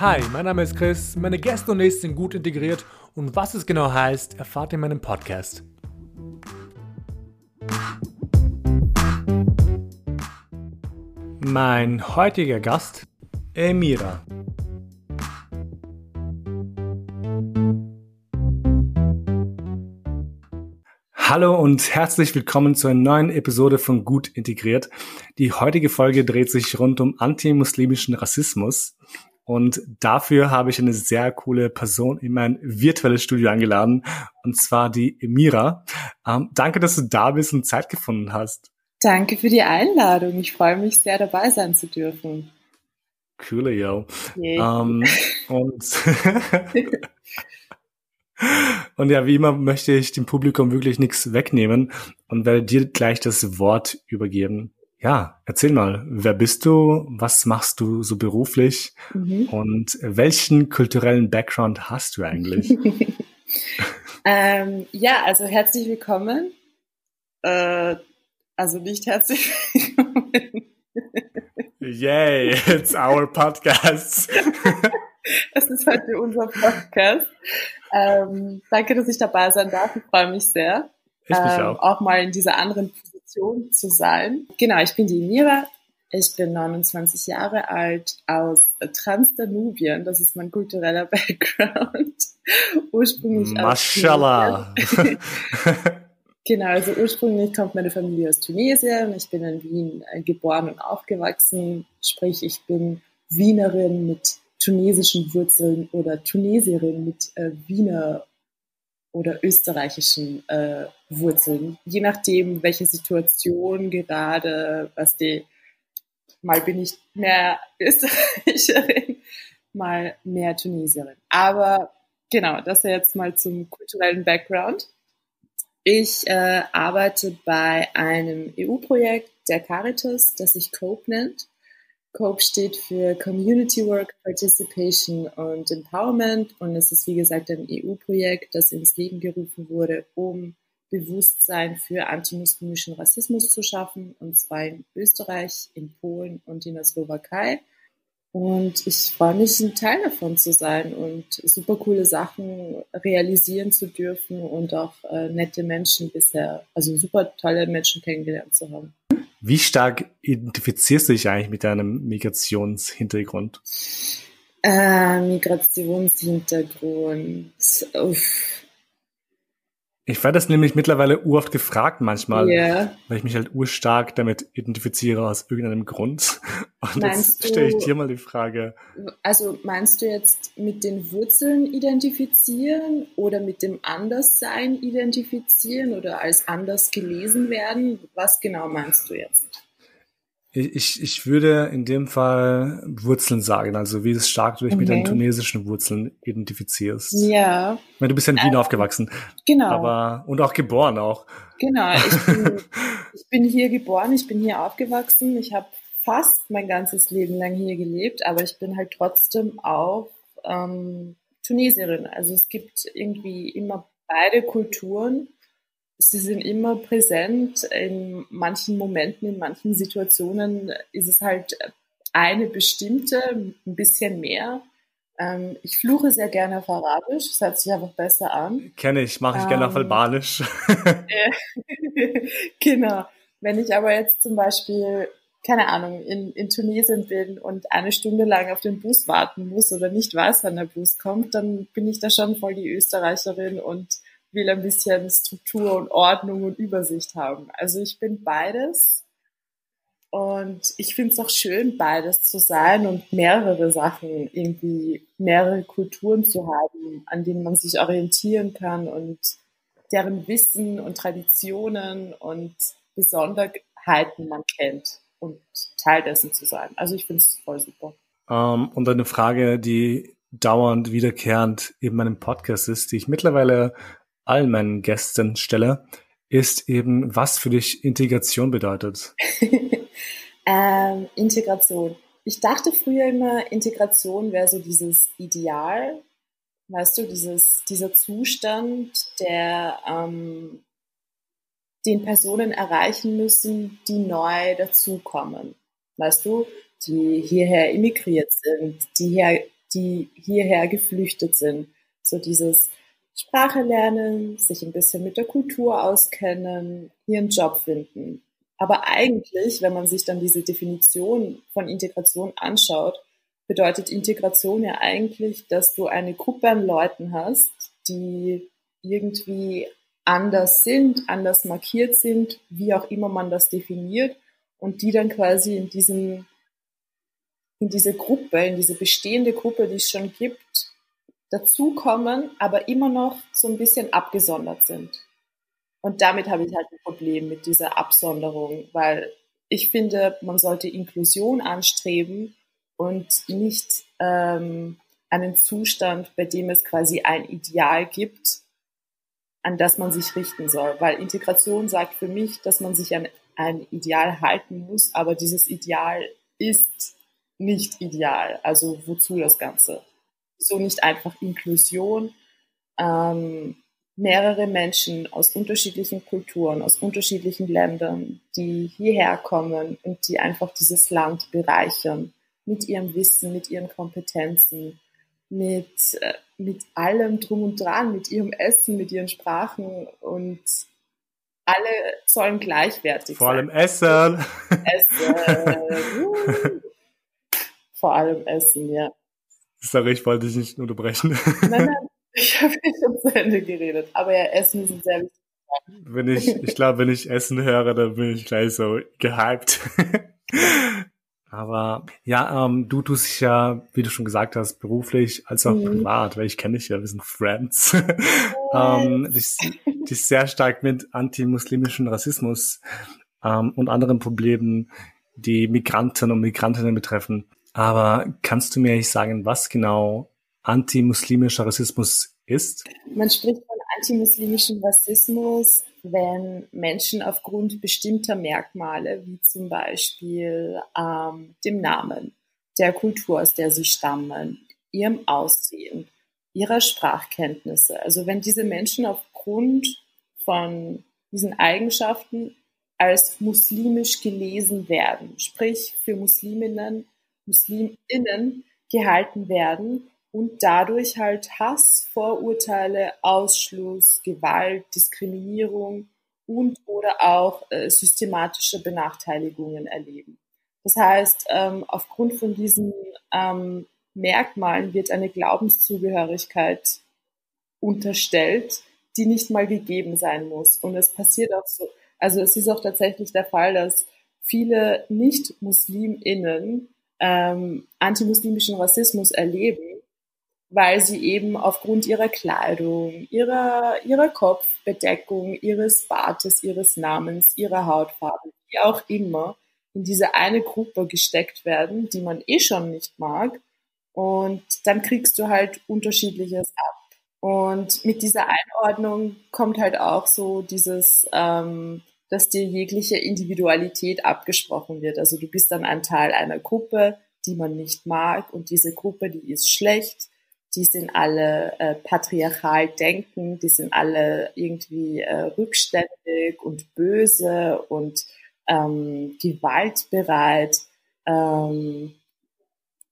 Hi, mein Name ist Chris, meine Gäste und ich sind gut integriert und was es genau heißt, erfahrt ihr in meinem Podcast. Mein heutiger Gast, Emira. Hallo und herzlich willkommen zu einer neuen Episode von Gut Integriert. Die heutige Folge dreht sich rund um antimuslimischen Rassismus und dafür habe ich eine sehr coole Person in mein virtuelles Studio eingeladen, und zwar die Emira. Ähm, danke, dass du da bist und Zeit gefunden hast. Danke für die Einladung. Ich freue mich sehr, dabei sein zu dürfen. Coole, yo. Ähm, und, und ja, wie immer möchte ich dem Publikum wirklich nichts wegnehmen und werde dir gleich das Wort übergeben. Ja, erzähl mal, wer bist du? Was machst du so beruflich? Mhm. Und welchen kulturellen Background hast du eigentlich? ähm, ja, also herzlich willkommen. Äh, also nicht herzlich willkommen. Yay, it's our podcast. es ist heute unser Podcast. Ähm, danke, dass ich dabei sein darf. Ich freue mich sehr. Ich mich ähm, auch. auch mal in dieser anderen Position zu sein. Genau, ich bin die Mira. Ich bin 29 Jahre alt aus Transdanubien. Das ist mein kultureller Background. Ursprünglich Mashallah. genau, also ursprünglich kommt meine Familie aus Tunesien. Ich bin in Wien äh, geboren und aufgewachsen. Sprich, ich bin Wienerin mit tunesischen Wurzeln oder Tunesierin mit äh, Wiener oder österreichischen äh, Wurzeln. Je nachdem, welche Situation gerade, was die, mal bin ich mehr Österreicherin, mal mehr Tunesierin. Aber genau, das jetzt mal zum kulturellen Background. Ich äh, arbeite bei einem EU-Projekt der Caritas, das sich COPE nennt. COPE steht für Community Work, Participation und Empowerment und es ist wie gesagt ein EU-Projekt, das ins Leben gerufen wurde, um Bewusstsein für antimuslimischen Rassismus zu schaffen und zwar in Österreich, in Polen und in der Slowakei. Und ich freue mich, ein Teil davon zu sein und super coole Sachen realisieren zu dürfen und auch äh, nette Menschen bisher, also super tolle Menschen kennengelernt zu haben. Wie stark identifizierst du dich eigentlich mit deinem Migrationshintergrund? Äh, Migrationshintergrund. Uff. Ich werde das nämlich mittlerweile uroft gefragt manchmal, yeah. weil ich mich halt urstark damit identifiziere aus irgendeinem Grund. Und meinst jetzt stelle ich dir mal die Frage. Also meinst du jetzt mit den Wurzeln identifizieren oder mit dem Anderssein identifizieren oder als anders gelesen werden? Was genau meinst du jetzt? Ich, ich würde in dem Fall Wurzeln sagen, also wie stark du dich mhm. mit deinen tunesischen Wurzeln identifizierst. Ja. Ich meine, du bist ja in Wien äh, aufgewachsen. Genau. Aber, und auch geboren auch. Genau, ich bin, ich bin hier geboren, ich bin hier aufgewachsen, ich habe fast mein ganzes Leben lang hier gelebt, aber ich bin halt trotzdem auch ähm, Tunesierin. Also es gibt irgendwie immer beide Kulturen sie sind immer präsent. In manchen Momenten, in manchen Situationen ist es halt eine bestimmte, ein bisschen mehr. Ähm, ich fluche sehr gerne auf Arabisch, das hört sich einfach besser an. Kenne ich, mache ich ähm, gerne auf ähm, Albanisch. genau. Wenn ich aber jetzt zum Beispiel, keine Ahnung, in, in Tunesien bin und eine Stunde lang auf den Bus warten muss oder nicht weiß, wann der Bus kommt, dann bin ich da schon voll die Österreicherin und will ein bisschen Struktur und Ordnung und Übersicht haben. Also ich bin beides und ich finde es auch schön, beides zu sein und mehrere Sachen, irgendwie mehrere Kulturen zu haben, an denen man sich orientieren kann und deren Wissen und Traditionen und Besonderheiten man kennt und Teil dessen zu sein. Also ich finde es voll super. Um, ähm, und eine Frage, die dauernd wiederkehrend in meinem Podcast ist, die ich mittlerweile allen meinen Gästen stelle, ist eben, was für dich Integration bedeutet. ähm, Integration. Ich dachte früher immer, Integration wäre so dieses Ideal, weißt du, dieses, dieser Zustand, der ähm, den Personen erreichen müssen, die neu dazukommen. Weißt du, die hierher immigriert sind, die, her, die hierher geflüchtet sind. So dieses Sprache lernen, sich ein bisschen mit der Kultur auskennen, hier einen Job finden. Aber eigentlich, wenn man sich dann diese Definition von Integration anschaut, bedeutet Integration ja eigentlich, dass du eine Gruppe an Leuten hast, die irgendwie anders sind, anders markiert sind, wie auch immer man das definiert, und die dann quasi in diesem, in diese Gruppe, in diese bestehende Gruppe, die es schon gibt, dazukommen, aber immer noch so ein bisschen abgesondert sind. Und damit habe ich halt ein Problem mit dieser Absonderung, weil ich finde, man sollte Inklusion anstreben und nicht ähm, einen Zustand, bei dem es quasi ein Ideal gibt, an das man sich richten soll. Weil Integration sagt für mich, dass man sich an ein Ideal halten muss, aber dieses Ideal ist nicht ideal. Also wozu das Ganze? So nicht einfach Inklusion. Ähm, mehrere Menschen aus unterschiedlichen Kulturen, aus unterschiedlichen Ländern, die hierher kommen und die einfach dieses Land bereichern mit ihrem Wissen, mit ihren Kompetenzen, mit, äh, mit allem drum und dran, mit ihrem Essen, mit ihren Sprachen und alle sollen gleichwertig Vor sein. Vor allem Essen. Essen. Vor allem Essen, ja. Sorry, ich wollte dich nicht unterbrechen. Nein, nein, ich habe nicht zu Ende geredet. Aber ja, Essen ist sehr wichtig. Wenn ich, ich glaube, wenn ich Essen höre, dann bin ich gleich so gehypt. Aber ja, ähm, du tust dich ja, wie du schon gesagt hast, beruflich als auch mhm. privat, weil ich kenne dich ja, wir sind Friends, ähm, dich, dich sehr stark mit antimuslimischen Rassismus ähm, und anderen Problemen, die Migranten und Migrantinnen betreffen. Aber kannst du mir nicht sagen, was genau antimuslimischer Rassismus ist? Man spricht von antimuslimischem Rassismus, wenn Menschen aufgrund bestimmter Merkmale, wie zum Beispiel ähm, dem Namen, der Kultur, aus der sie stammen, ihrem Aussehen, ihrer Sprachkenntnisse, also wenn diese Menschen aufgrund von diesen Eigenschaften als muslimisch gelesen werden, sprich für Musliminnen, Musliminnen gehalten werden, und dadurch halt Hass, Vorurteile, Ausschluss, Gewalt, Diskriminierung und oder auch äh, systematische Benachteiligungen erleben. Das heißt, ähm, aufgrund von diesen ähm, Merkmalen wird eine Glaubenszugehörigkeit unterstellt, die nicht mal gegeben sein muss. Und es passiert auch so, also es ist auch tatsächlich der Fall, dass viele Nicht-MuslimInnen ähm, antimuslimischen Rassismus erleben weil sie eben aufgrund ihrer Kleidung, ihrer, ihrer Kopfbedeckung, ihres Bartes, ihres Namens, ihrer Hautfarbe, wie auch immer, in diese eine Gruppe gesteckt werden, die man eh schon nicht mag. Und dann kriegst du halt unterschiedliches ab. Und mit dieser Einordnung kommt halt auch so dieses, ähm, dass dir jegliche Individualität abgesprochen wird. Also du bist dann ein Teil einer Gruppe, die man nicht mag und diese Gruppe, die ist schlecht die sind alle äh, patriarchal denken, die sind alle irgendwie äh, rückständig und böse und ähm, gewaltbereit. Ähm,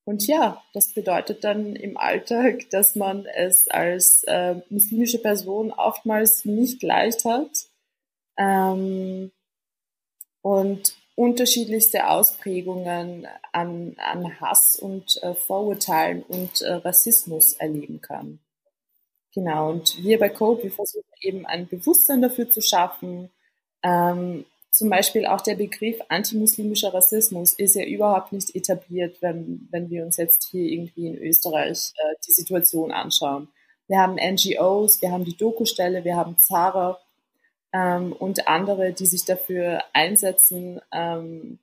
und ja, das bedeutet dann im Alltag, dass man es als äh, muslimische Person oftmals nicht leicht hat. Ähm, und unterschiedlichste Ausprägungen an, an Hass und äh, Vorurteilen und äh, Rassismus erleben kann. Genau, und wir bei Code, wir versuchen eben ein Bewusstsein dafür zu schaffen. Ähm, zum Beispiel auch der Begriff antimuslimischer Rassismus ist ja überhaupt nicht etabliert, wenn, wenn wir uns jetzt hier irgendwie in Österreich äh, die Situation anschauen. Wir haben NGOs, wir haben die Doku-Stelle, wir haben Zara, ähm, und andere, die sich dafür einsetzen, ähm,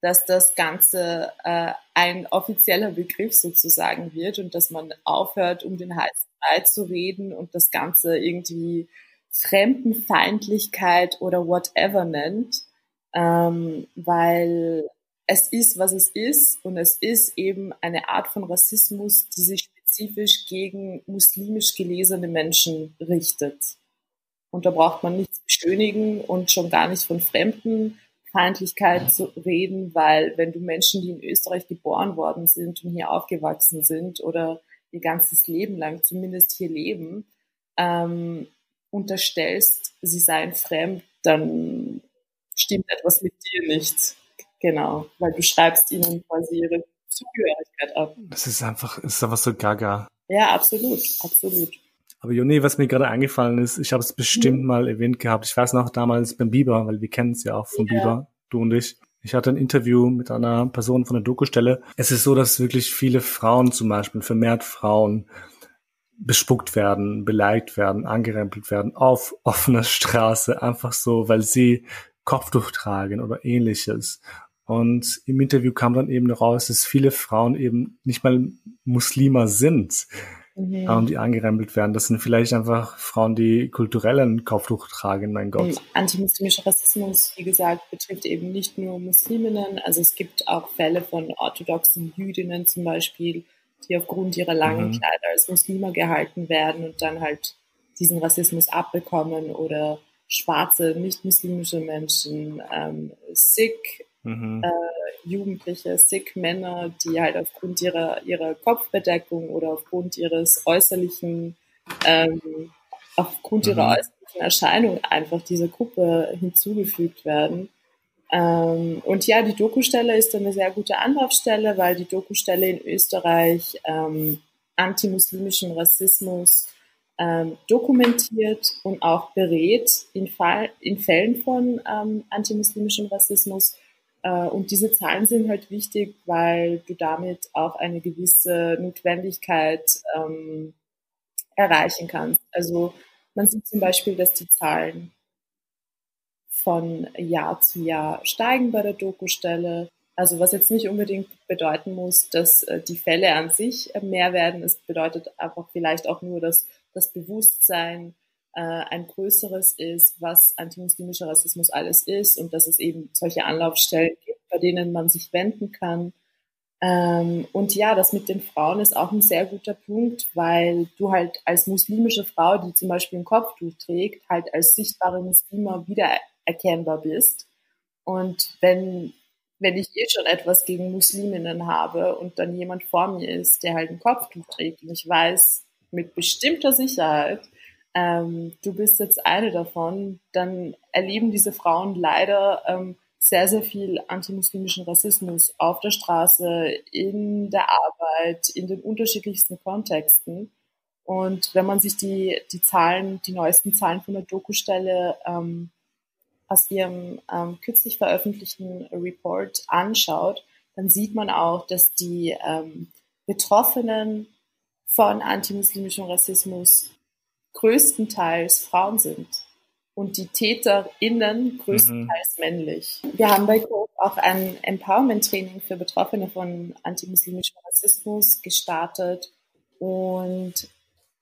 dass das Ganze äh, ein offizieller Begriff sozusagen wird und dass man aufhört, um den heißen Brei zu reden und das Ganze irgendwie Fremdenfeindlichkeit oder whatever nennt, ähm, weil es ist, was es ist und es ist eben eine Art von Rassismus, die sich spezifisch gegen muslimisch gelesene Menschen richtet. Und da braucht man nichts beschönigen und schon gar nicht von Fremden Feindlichkeit zu reden, weil wenn du Menschen, die in Österreich geboren worden sind und hier aufgewachsen sind oder ihr ganzes Leben lang zumindest hier leben, ähm, unterstellst, sie seien fremd, dann stimmt etwas mit dir nicht. Genau, weil du schreibst ihnen quasi ihre Zugehörigkeit ab. Das ist einfach, ist einfach so gaga. Ja, absolut, absolut. Aber Joni, was mir gerade eingefallen ist, ich habe es bestimmt mhm. mal erwähnt gehabt. Ich weiß noch damals beim Biber, weil wir kennen es ja auch vom ja. Biber, du und ich. Ich hatte ein Interview mit einer Person von der Dokustelle. Es ist so, dass wirklich viele Frauen zum Beispiel, vermehrt Frauen, bespuckt werden, beleidigt werden, angerempelt werden auf offener Straße, einfach so, weil sie Kopftuch tragen oder ähnliches. Und im Interview kam dann eben raus, dass viele Frauen eben nicht mal Muslime sind, mhm. ähm, die angerempelt werden. Das sind vielleicht einfach Frauen, die kulturellen Kopftuch tragen, mein Gott. Antimuslimischer Rassismus, wie gesagt, betrifft eben nicht nur Musliminnen. Also es gibt auch Fälle von orthodoxen Jüdinnen zum Beispiel, die aufgrund ihrer langen mhm. Kleider als Muslime gehalten werden und dann halt diesen Rassismus abbekommen oder schwarze, nicht-muslimische Menschen, ähm, Sikh, mhm. äh, Jugendliche, Sikh-Männer, die halt aufgrund ihrer, ihrer Kopfbedeckung oder aufgrund ihres äußerlichen, ähm, aufgrund mhm. ihrer äußerlichen Erscheinung einfach dieser Gruppe hinzugefügt werden. Ähm, und ja, die Dokustelle ist eine sehr gute Anlaufstelle, weil die Dokustelle in Österreich ähm, antimuslimischen Rassismus ähm, dokumentiert und auch berät in, Fall, in Fällen von ähm, antimuslimischem Rassismus. Äh, und diese Zahlen sind halt wichtig, weil du damit auch eine gewisse Notwendigkeit ähm, erreichen kannst. Also man sieht zum Beispiel, dass die Zahlen von Jahr zu Jahr steigen bei der Dokustelle. Also was jetzt nicht unbedingt bedeuten muss, dass äh, die Fälle an sich mehr werden. Es bedeutet einfach vielleicht auch nur, dass das Bewusstsein ein größeres ist, was antimuslimischer Rassismus alles ist und dass es eben solche Anlaufstellen gibt, bei denen man sich wenden kann. Ähm, und ja, das mit den Frauen ist auch ein sehr guter Punkt, weil du halt als muslimische Frau, die zum Beispiel ein Kopftuch trägt, halt als sichtbare Muslime wieder erkennbar bist. Und wenn, wenn ich eh schon etwas gegen Musliminnen habe und dann jemand vor mir ist, der halt ein Kopftuch trägt und ich weiß mit bestimmter Sicherheit, ähm, du bist jetzt eine davon, dann erleben diese Frauen leider ähm, sehr, sehr viel antimuslimischen Rassismus auf der Straße, in der Arbeit, in den unterschiedlichsten Kontexten. Und wenn man sich die, die Zahlen, die neuesten Zahlen von der Dokustelle ähm, aus ihrem ähm, kürzlich veröffentlichten Report anschaut, dann sieht man auch, dass die ähm, Betroffenen von antimuslimischem Rassismus größtenteils Frauen sind und die TäterInnen größtenteils mhm. männlich. Wir haben bei Coop auch ein Empowerment-Training für Betroffene von antimuslimischem Rassismus gestartet und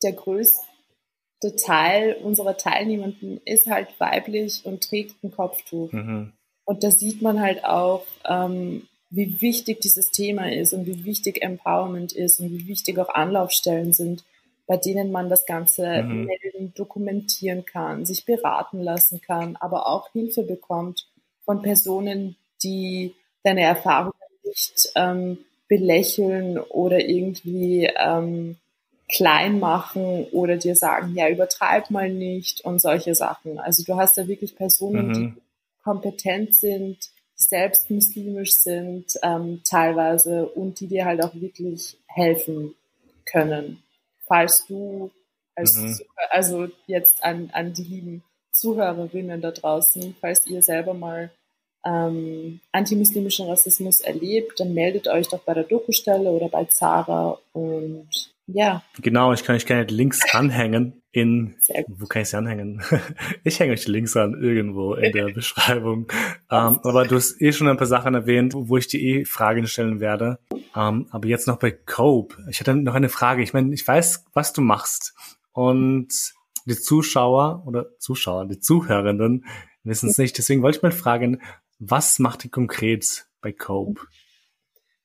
der größte Teil unserer Teilnehmenden ist halt weiblich und trägt ein Kopftuch. Mhm. Und da sieht man halt auch, ähm, wie wichtig dieses Thema ist und wie wichtig Empowerment ist und wie wichtig auch Anlaufstellen sind, bei denen man das Ganze mhm. melden, dokumentieren kann, sich beraten lassen kann, aber auch Hilfe bekommt von Personen, die deine Erfahrungen nicht ähm, belächeln oder irgendwie ähm, klein machen oder dir sagen, ja, übertreib mal nicht und solche Sachen. Also du hast da wirklich Personen, mhm. die kompetent sind, die selbst muslimisch sind, ähm, teilweise und die dir halt auch wirklich helfen können. Falls du als, mhm. also jetzt an, an die lieben Zuhörerinnen da draußen, falls ihr selber mal ähm, antimuslimischen Rassismus erlebt, dann meldet euch doch bei der Dokustelle oder bei Zara und ja. Genau, ich kann euch gerne Links anhängen in, wo kann ich sie anhängen? ich hänge euch die Links an irgendwo in der Beschreibung. Um, ähm, aber du hast eh schon ein paar Sachen erwähnt, wo ich dir eh Fragen stellen werde. Um, ähm, aber jetzt noch bei Cope. Ich hatte noch eine Frage. Ich meine, ich weiß, was du machst. Und die Zuschauer oder Zuschauer, die Zuhörenden wissen es nicht. Deswegen wollte ich mal fragen, was macht ihr konkret bei Cope?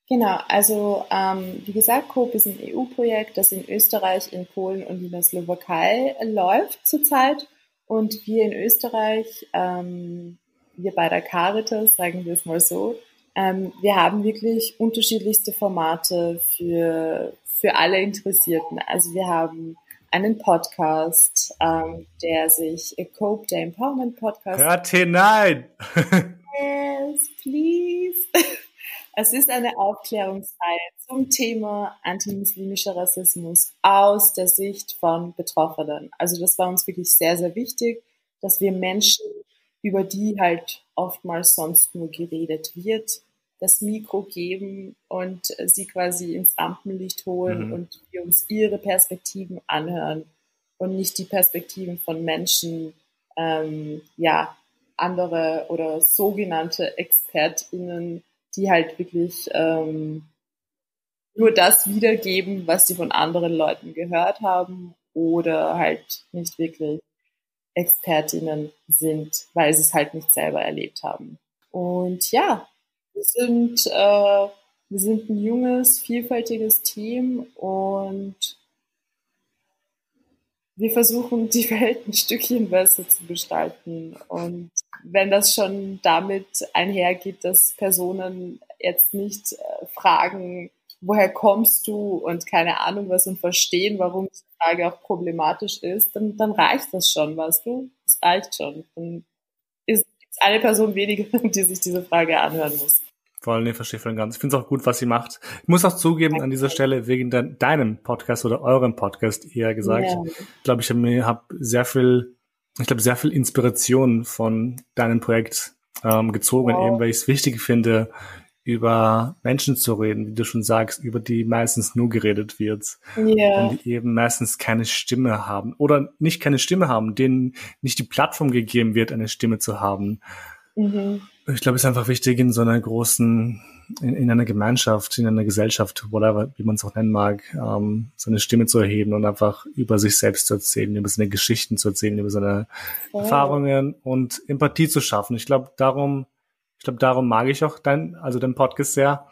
Genau, also ähm, wie gesagt, COPE ist ein EU-Projekt, das in Österreich, in Polen und in der Slowakei läuft zurzeit. Und wir in Österreich ähm, wir bei der Caritas, sagen wir es mal so, ähm, wir haben wirklich unterschiedlichste Formate für, für alle Interessierten. Also wir haben einen Podcast, ähm, der sich Cope, der Empowerment Podcast. Hört hinein! yes, please. Es ist eine Aufklärungsreihe zum Thema antimuslimischer Rassismus aus der Sicht von Betroffenen. Also das war uns wirklich sehr, sehr wichtig, dass wir Menschen, über die halt oftmals sonst nur geredet wird, das Mikro geben und sie quasi ins Rampenlicht holen mhm. und wir uns ihre Perspektiven anhören und nicht die Perspektiven von Menschen, ähm, ja, andere oder sogenannte ExpertInnen, die halt wirklich ähm, nur das wiedergeben, was sie von anderen Leuten gehört haben oder halt nicht wirklich Expertinnen sind, weil sie es halt nicht selber erlebt haben. Und ja, wir sind, äh, wir sind ein junges, vielfältiges Team und wir versuchen, die Welt ein Stückchen besser zu gestalten. Und wenn das schon damit einhergeht, dass Personen jetzt nicht äh, fragen, woher kommst du und keine Ahnung was und verstehen, warum die Frage auch problematisch ist, dann, dann reicht das schon, weißt du? Das reicht schon. Dann ist eine Person weniger, die sich diese Frage anhören muss. Vor allem, nee, verstehe voll ganz. Ich finde es auch gut, was sie macht. Ich muss auch zugeben, an dieser Stelle, wegen de deinem Podcast oder eurem Podcast eher gesagt, ja. ich glaube, ich habe hab sehr viel, ich glaube, sehr viel Inspiration von deinem Projekt ähm, gezogen, wow. eben weil ich es wichtig finde, über Menschen zu reden, wie du schon sagst, über die meistens nur geredet wird. Ja. Und die eben meistens keine Stimme haben. Oder nicht keine Stimme haben, denen nicht die Plattform gegeben wird, eine Stimme zu haben. Mhm. Ich glaube, es ist einfach wichtig, in so einer großen, in, in, einer Gemeinschaft, in einer Gesellschaft, whatever, wie man es auch nennen mag, ähm, so eine Stimme zu erheben und einfach über sich selbst zu erzählen, über seine Geschichten zu erzählen, über seine oh. Erfahrungen und Empathie zu schaffen. Ich glaube, darum, ich glaube, darum mag ich auch dein, also den Podcast sehr,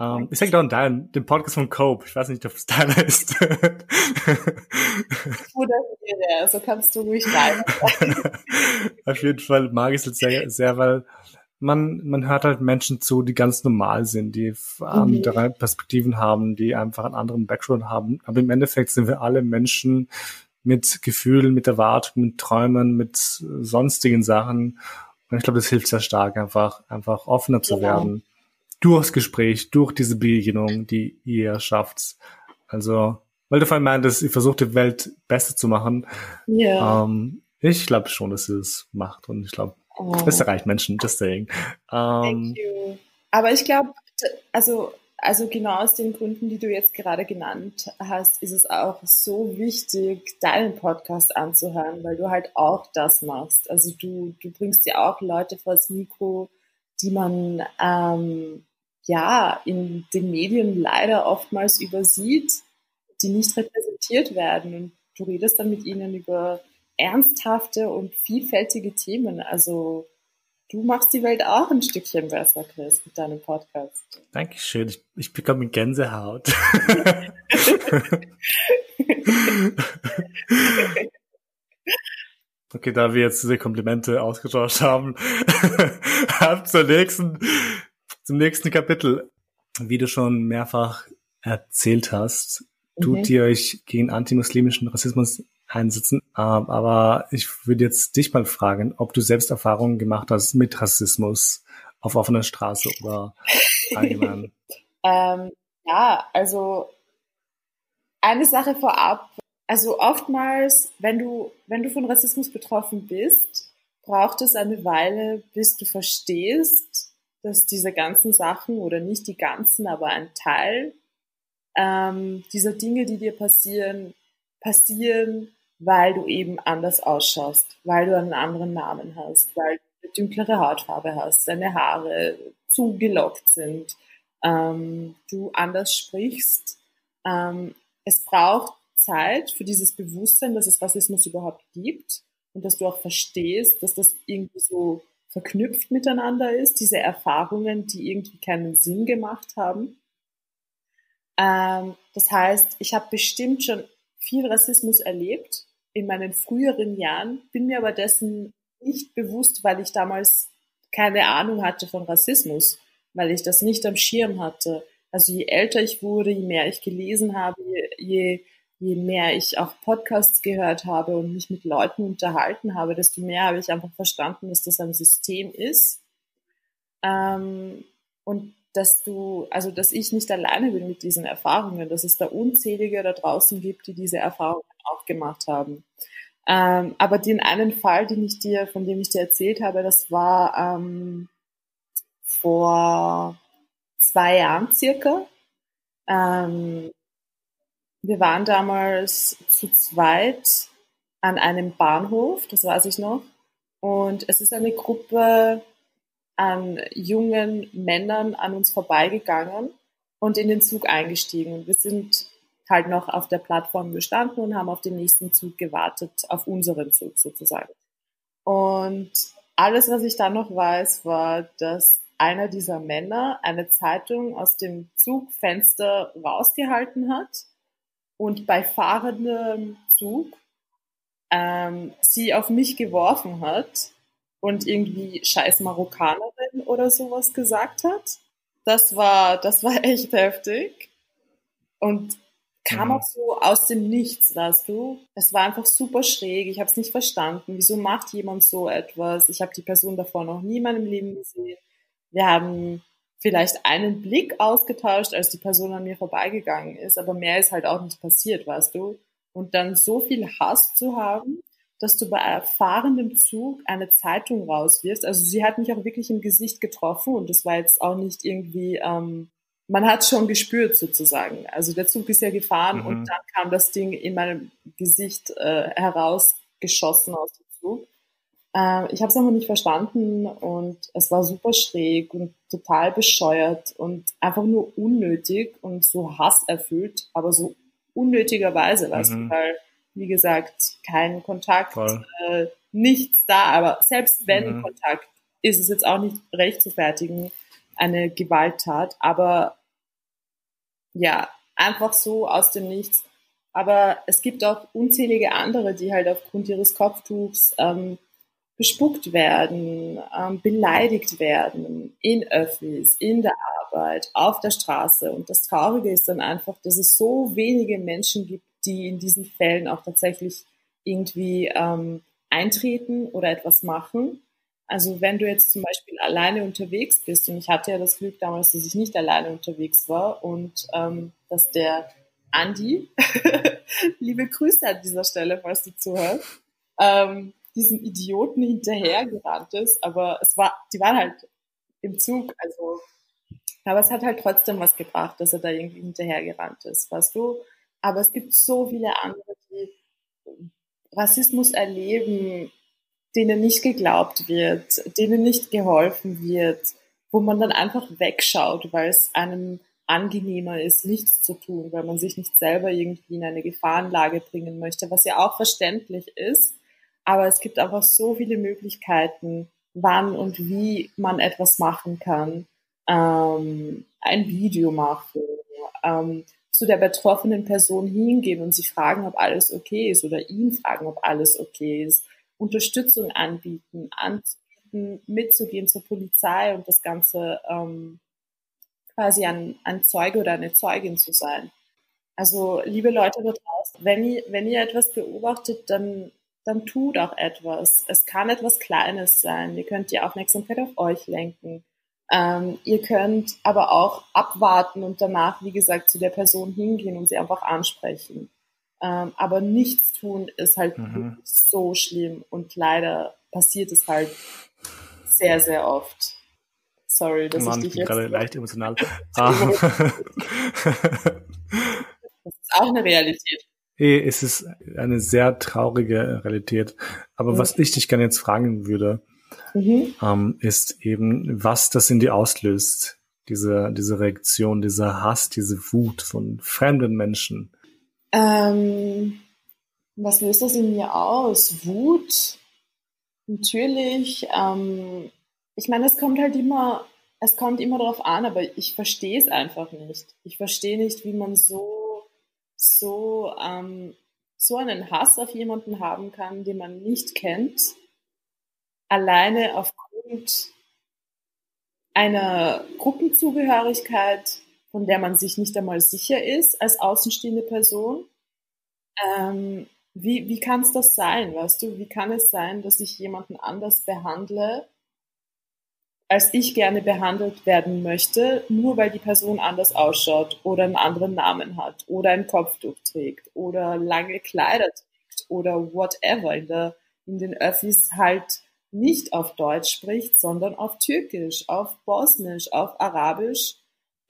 ähm, ich sage doch deinen, den Podcast von Cope. Ich weiß nicht, ob es deiner ist. Oder der, so kannst du ruhig rein. Auf jeden Fall mag ich es sehr, sehr, weil man, man hört halt Menschen zu, die ganz normal sind, die andere mhm. Perspektiven haben, die einfach einen anderen Background haben. Aber im Endeffekt sind wir alle Menschen mit Gefühlen, mit Erwartungen, mit Träumen, mit sonstigen Sachen. Und ich glaube, das hilft sehr stark, einfach, einfach offener zu genau. werden durchs Gespräch, durch diese Begegnung, die ihr schafft. Also, weil du vorhin meintest, ihr versucht die Welt besser zu machen. Ja. Ähm, ich glaube schon, dass sie es macht und ich glaube, oh. es erreicht Menschen, just saying. Ähm, Thank you. Aber ich glaube, also, also genau aus den Gründen, die du jetzt gerade genannt hast, ist es auch so wichtig, deinen Podcast anzuhören, weil du halt auch das machst. Also du, du bringst ja auch Leute vors Mikro, die man ähm, ja in den Medien leider oftmals übersieht, die nicht repräsentiert werden. Und du redest dann mit ihnen über ernsthafte und vielfältige Themen. Also du machst die Welt auch ein Stückchen besser, Chris, mit deinem Podcast. Dankeschön. Ich, ich bekomme Gänsehaut. okay, da wir jetzt diese Komplimente ausgetauscht haben, ab zur nächsten zum nächsten Kapitel. Wie du schon mehrfach erzählt hast, mhm. tut ihr euch gegen antimuslimischen Rassismus einsetzen. Ähm, aber ich würde jetzt dich mal fragen, ob du selbst Erfahrungen gemacht hast mit Rassismus auf offener Straße oder allgemein. ähm, ja, also eine Sache vorab. Also oftmals, wenn du, wenn du von Rassismus betroffen bist, braucht es eine Weile, bis du verstehst, dass diese ganzen Sachen oder nicht die ganzen, aber ein Teil ähm, dieser Dinge, die dir passieren, passieren, weil du eben anders ausschaust, weil du einen anderen Namen hast, weil du eine dünklere Hautfarbe hast, deine Haare zugelockt sind, ähm, du anders sprichst. Ähm, es braucht Zeit für dieses Bewusstsein, dass es Rassismus überhaupt gibt und dass du auch verstehst, dass das irgendwie so verknüpft miteinander ist, diese Erfahrungen, die irgendwie keinen Sinn gemacht haben. Ähm, das heißt, ich habe bestimmt schon viel Rassismus erlebt in meinen früheren Jahren, bin mir aber dessen nicht bewusst, weil ich damals keine Ahnung hatte von Rassismus, weil ich das nicht am Schirm hatte. Also je älter ich wurde, je mehr ich gelesen habe, je, je mehr ich auch Podcasts gehört habe und mich mit Leuten unterhalten habe, desto mehr habe ich einfach verstanden, dass das ein System ist. Ähm, und dass du, also dass ich nicht alleine bin mit diesen Erfahrungen, dass es da unzählige da draußen gibt, die diese Erfahrungen auch gemacht haben. Ähm, aber den einen Fall, den ich dir, von dem ich dir erzählt habe, das war ähm, vor zwei Jahren circa. Ähm, wir waren damals zu zweit an einem Bahnhof, das weiß ich noch. Und es ist eine Gruppe an jungen Männern an uns vorbeigegangen und in den Zug eingestiegen. Und wir sind halt noch auf der Plattform gestanden und haben auf den nächsten Zug gewartet, auf unseren Zug sozusagen. Und alles, was ich dann noch weiß, war, dass einer dieser Männer eine Zeitung aus dem Zugfenster rausgehalten hat und bei fahrendem Zug ähm, sie auf mich geworfen hat und irgendwie scheiß Marokkanerin oder sowas gesagt hat. Das war, das war echt heftig. Und kam mhm. auch so aus dem Nichts, weißt du. Es war einfach super schräg. Ich habe es nicht verstanden. Wieso macht jemand so etwas? Ich habe die Person davor noch nie in meinem Leben gesehen. Wir haben vielleicht einen Blick ausgetauscht, als die Person an mir vorbeigegangen ist, aber mehr ist halt auch nicht passiert, weißt du. Und dann so viel Hass zu haben, dass du bei erfahrenem Zug eine Zeitung rauswirfst. Also sie hat mich auch wirklich im Gesicht getroffen und das war jetzt auch nicht irgendwie, ähm, man hat schon gespürt sozusagen. Also der Zug ist ja gefahren mhm. und dann kam das Ding in meinem Gesicht äh, herausgeschossen aus dem Zug. Äh, ich habe es aber nicht verstanden und es war super schräg und total bescheuert und einfach nur unnötig und so hasserfüllt, aber so unnötigerweise, mhm. weißt du, mhm. weil wie gesagt, kein Kontakt, äh, nichts da. Aber selbst wenn mhm. Kontakt, ist es jetzt auch nicht recht zu fertigen, eine Gewalttat. Aber ja, einfach so aus dem Nichts. Aber es gibt auch unzählige andere, die halt aufgrund ihres Kopftuchs ähm, bespuckt werden, ähm, beleidigt werden in Öffis, in der Arbeit, auf der Straße. Und das Traurige ist dann einfach, dass es so wenige Menschen gibt, die in diesen Fällen auch tatsächlich irgendwie ähm, eintreten oder etwas machen. Also wenn du jetzt zum Beispiel alleine unterwegs bist, und ich hatte ja das Glück damals, dass ich nicht alleine unterwegs war und ähm, dass der Andi, liebe Grüße an dieser Stelle, falls du zuhörst, ähm, diesen Idioten hinterhergerannt ist, aber es war, die waren halt im Zug, also, aber es hat halt trotzdem was gebracht, dass er da irgendwie hinterhergerannt ist, weißt du? Aber es gibt so viele andere, die Rassismus erleben, denen nicht geglaubt wird, denen nicht geholfen wird, wo man dann einfach wegschaut, weil es einem angenehmer ist, nichts zu tun, weil man sich nicht selber irgendwie in eine Gefahrenlage bringen möchte, was ja auch verständlich ist. Aber es gibt einfach so viele Möglichkeiten, wann und wie man etwas machen kann. Ähm, ein Video machen, ähm, zu der betroffenen Person hingehen und sie fragen, ob alles okay ist oder ihn fragen, ob alles okay ist, Unterstützung anbieten, anzubieten, mitzugehen zur Polizei und das Ganze ähm, quasi ein, ein Zeuge oder eine Zeugin zu sein. Also liebe Leute da draußen, wenn ihr, wenn ihr etwas beobachtet, dann, dann tut auch etwas. Es kann etwas Kleines sein. Ihr könnt die Aufmerksamkeit auf euch lenken. Ähm, ihr könnt aber auch abwarten und danach, wie gesagt, zu der Person hingehen und sie einfach ansprechen. Ähm, aber nichts tun ist halt mhm. so schlimm und leider passiert es halt sehr, sehr oft. Sorry, dass Mann, ich dich jetzt... gerade leicht emotional. das ist auch eine Realität. Es ist eine sehr traurige Realität. Aber mhm. was ich dich gerne jetzt fragen würde, mhm. ähm, ist eben, was das in dir auslöst, diese, diese Reaktion, dieser Hass, diese Wut von fremden Menschen. Ähm, was löst das in mir aus? Wut? Natürlich. Ähm, ich meine, es kommt halt immer, es kommt immer darauf an, aber ich verstehe es einfach nicht. Ich verstehe nicht, wie man so, so, ähm, so einen Hass auf jemanden haben kann, den man nicht kennt alleine aufgrund einer Gruppenzugehörigkeit, von der man sich nicht einmal sicher ist als außenstehende Person. Ähm, wie, wie kann es das sein, weißt du? Wie kann es sein, dass ich jemanden anders behandle, als ich gerne behandelt werden möchte, nur weil die Person anders ausschaut oder einen anderen Namen hat oder ein Kopftuch trägt oder lange Kleider trägt oder whatever in, der, in den Öffis halt nicht auf Deutsch spricht, sondern auf Türkisch, auf Bosnisch, auf Arabisch.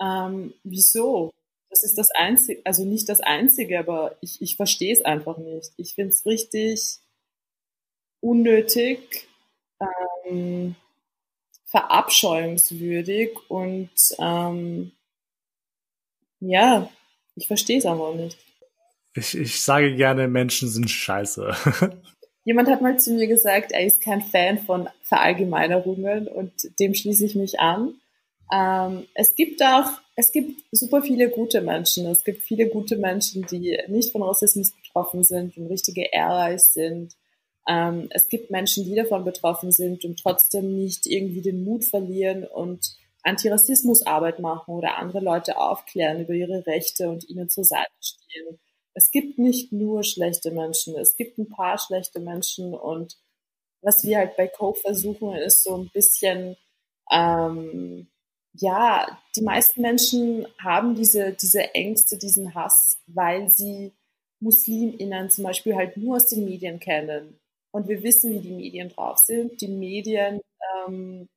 Ähm, wieso? Das ist das Einzige, also nicht das Einzige, aber ich, ich verstehe es einfach nicht. Ich finde es richtig unnötig, ähm, verabscheuungswürdig und ähm, ja, ich verstehe es aber nicht. Ich, ich sage gerne, Menschen sind scheiße. Jemand hat mal zu mir gesagt, er ist kein Fan von Verallgemeinerungen und dem schließe ich mich an. Ähm, es gibt auch, es gibt super viele gute Menschen. Es gibt viele gute Menschen, die nicht von Rassismus betroffen sind und richtige Allies sind. Ähm, es gibt Menschen, die davon betroffen sind und trotzdem nicht irgendwie den Mut verlieren und Antirassismusarbeit machen oder andere Leute aufklären über ihre Rechte und ihnen zur Seite stehen es gibt nicht nur schlechte Menschen, es gibt ein paar schlechte Menschen und was wir halt bei Cope versuchen, ist so ein bisschen, ähm, ja, die meisten Menschen haben diese, diese Ängste, diesen Hass, weil sie MuslimInnen zum Beispiel halt nur aus den Medien kennen. Und wir wissen, wie die Medien drauf sind. Die Medien ähm,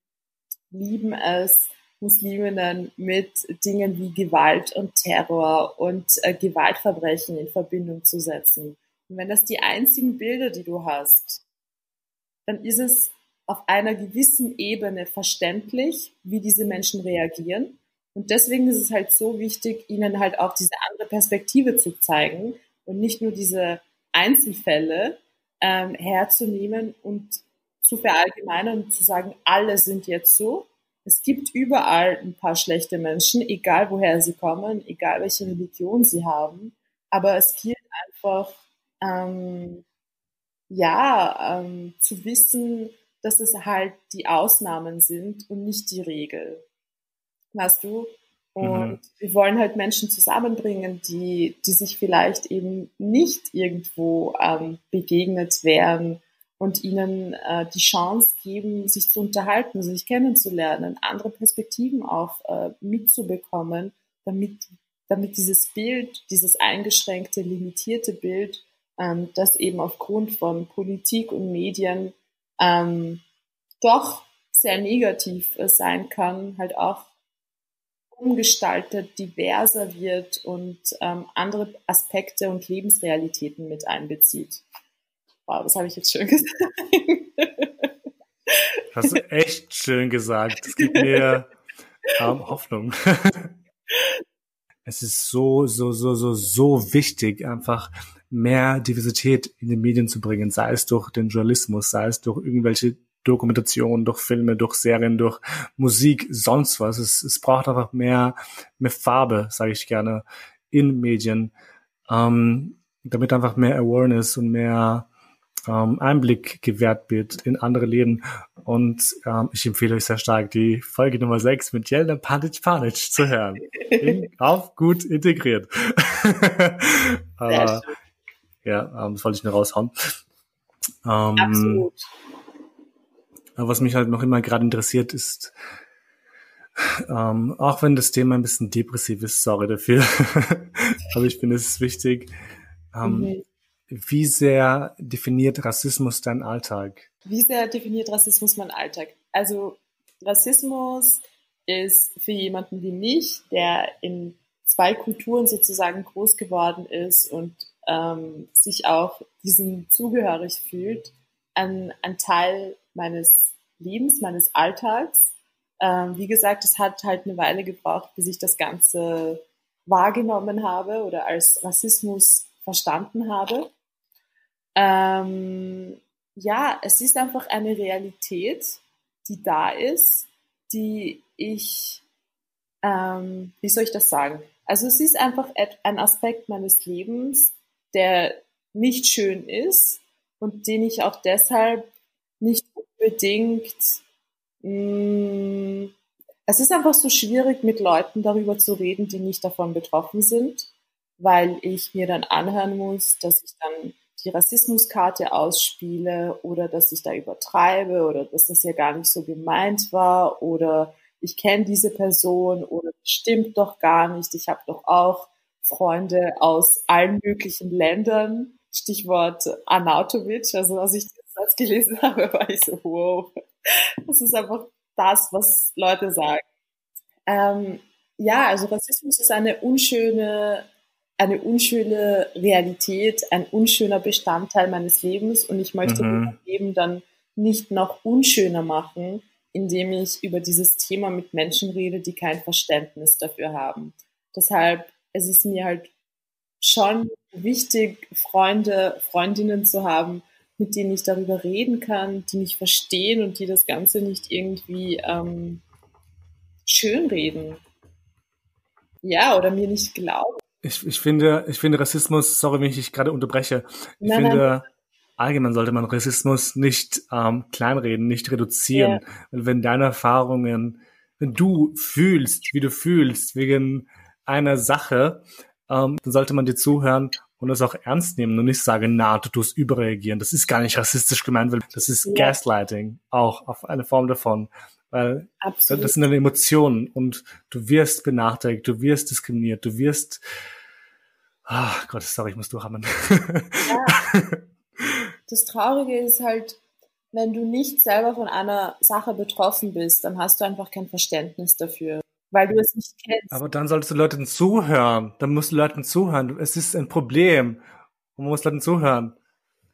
lieben es, Musliminnen mit Dingen wie Gewalt und Terror und äh, Gewaltverbrechen in Verbindung zu setzen. Und wenn das die einzigen Bilder, die du hast, dann ist es auf einer gewissen Ebene verständlich, wie diese Menschen reagieren. Und deswegen ist es halt so wichtig, ihnen halt auch diese andere Perspektive zu zeigen und nicht nur diese Einzelfälle ähm, herzunehmen und zu verallgemeinern und zu sagen, alle sind jetzt so, es gibt überall ein paar schlechte Menschen, egal woher sie kommen, egal welche Religion sie haben. Aber es gilt einfach, ähm, ja, ähm, zu wissen, dass es halt die Ausnahmen sind und nicht die Regel. Weißt du? Und mhm. wir wollen halt Menschen zusammenbringen, die, die sich vielleicht eben nicht irgendwo ähm, begegnet wären und ihnen äh, die Chance geben, sich zu unterhalten, sich kennenzulernen, andere Perspektiven auch äh, mitzubekommen, damit, damit dieses Bild, dieses eingeschränkte, limitierte Bild, ähm, das eben aufgrund von Politik und Medien ähm, doch sehr negativ äh, sein kann, halt auch umgestaltet, diverser wird und ähm, andere Aspekte und Lebensrealitäten mit einbezieht. Wow, das habe ich jetzt schön gesagt. Hast du echt schön gesagt. Das gibt mir ähm, Hoffnung. es ist so, so, so, so, so wichtig, einfach mehr Diversität in den Medien zu bringen, sei es durch den Journalismus, sei es durch irgendwelche Dokumentationen, durch Filme, durch Serien, durch Musik, sonst was. Es, es braucht einfach mehr, mehr Farbe, sage ich gerne, in Medien, ähm, damit einfach mehr Awareness und mehr ähm, Einblick gewährt wird in andere Leben. Und ähm, ich empfehle euch sehr stark, die Folge Nummer 6 mit Jelena Panic Panic zu hören. In, auf gut integriert. Aber, ja, ähm, das wollte ich nur raushauen. Ähm, Absolut. Aber was mich halt noch immer gerade interessiert ist, ähm, auch wenn das Thema ein bisschen depressiv ist, sorry dafür, aber ich finde es ist wichtig, ähm, mhm. Wie sehr definiert Rassismus deinen Alltag? Wie sehr definiert Rassismus meinen Alltag? Also Rassismus ist für jemanden wie mich, der in zwei Kulturen sozusagen groß geworden ist und ähm, sich auch diesem zugehörig fühlt, ein, ein Teil meines Lebens, meines Alltags. Ähm, wie gesagt, es hat halt eine Weile gebraucht, bis ich das Ganze wahrgenommen habe oder als Rassismus verstanden habe. Ähm, ja, es ist einfach eine Realität, die da ist, die ich, ähm, wie soll ich das sagen? Also es ist einfach ein Aspekt meines Lebens, der nicht schön ist und den ich auch deshalb nicht unbedingt mh, mm, es ist einfach so schwierig, mit Leuten darüber zu reden, die nicht davon betroffen sind, weil ich mir dann anhören muss, dass ich dann die Rassismuskarte ausspiele oder dass ich da übertreibe oder dass das ja gar nicht so gemeint war oder ich kenne diese Person oder stimmt doch gar nicht, ich habe doch auch Freunde aus allen möglichen Ländern. Stichwort Anatovic, also als ich Satz gelesen habe, war ich so, wow, das ist einfach das, was Leute sagen. Ähm, ja, also Rassismus ist eine unschöne, eine unschöne Realität, ein unschöner Bestandteil meines Lebens und ich möchte mhm. mein Leben dann nicht noch unschöner machen, indem ich über dieses Thema mit Menschen rede, die kein Verständnis dafür haben. Deshalb es ist mir halt schon wichtig, Freunde, Freundinnen zu haben, mit denen ich darüber reden kann, die mich verstehen und die das Ganze nicht irgendwie ähm, schönreden. Ja, oder mir nicht glauben. Ich, ich finde, ich finde Rassismus, sorry, wenn ich dich gerade unterbreche, ich nein, finde, nein. allgemein sollte man Rassismus nicht ähm, kleinreden, nicht reduzieren. Ja. Wenn deine Erfahrungen, wenn du fühlst, wie du fühlst, wegen einer Sache, ähm, dann sollte man dir zuhören und das auch ernst nehmen und nicht sagen, na, du tust überreagieren. Das ist gar nicht rassistisch gemeint, weil das ist ja. Gaslighting, auch auf eine Form davon. Weil Absolut. das sind deine Emotionen und du wirst benachteiligt, du wirst diskriminiert, du wirst Ah, oh Gott, sorry, ich muss durchhammen. Ja. Das Traurige ist halt, wenn du nicht selber von einer Sache betroffen bist, dann hast du einfach kein Verständnis dafür weil du es nicht kennst. Aber dann solltest du Leuten zuhören. Dann musst du Leuten zuhören. Es ist ein Problem. man muss Leuten zuhören.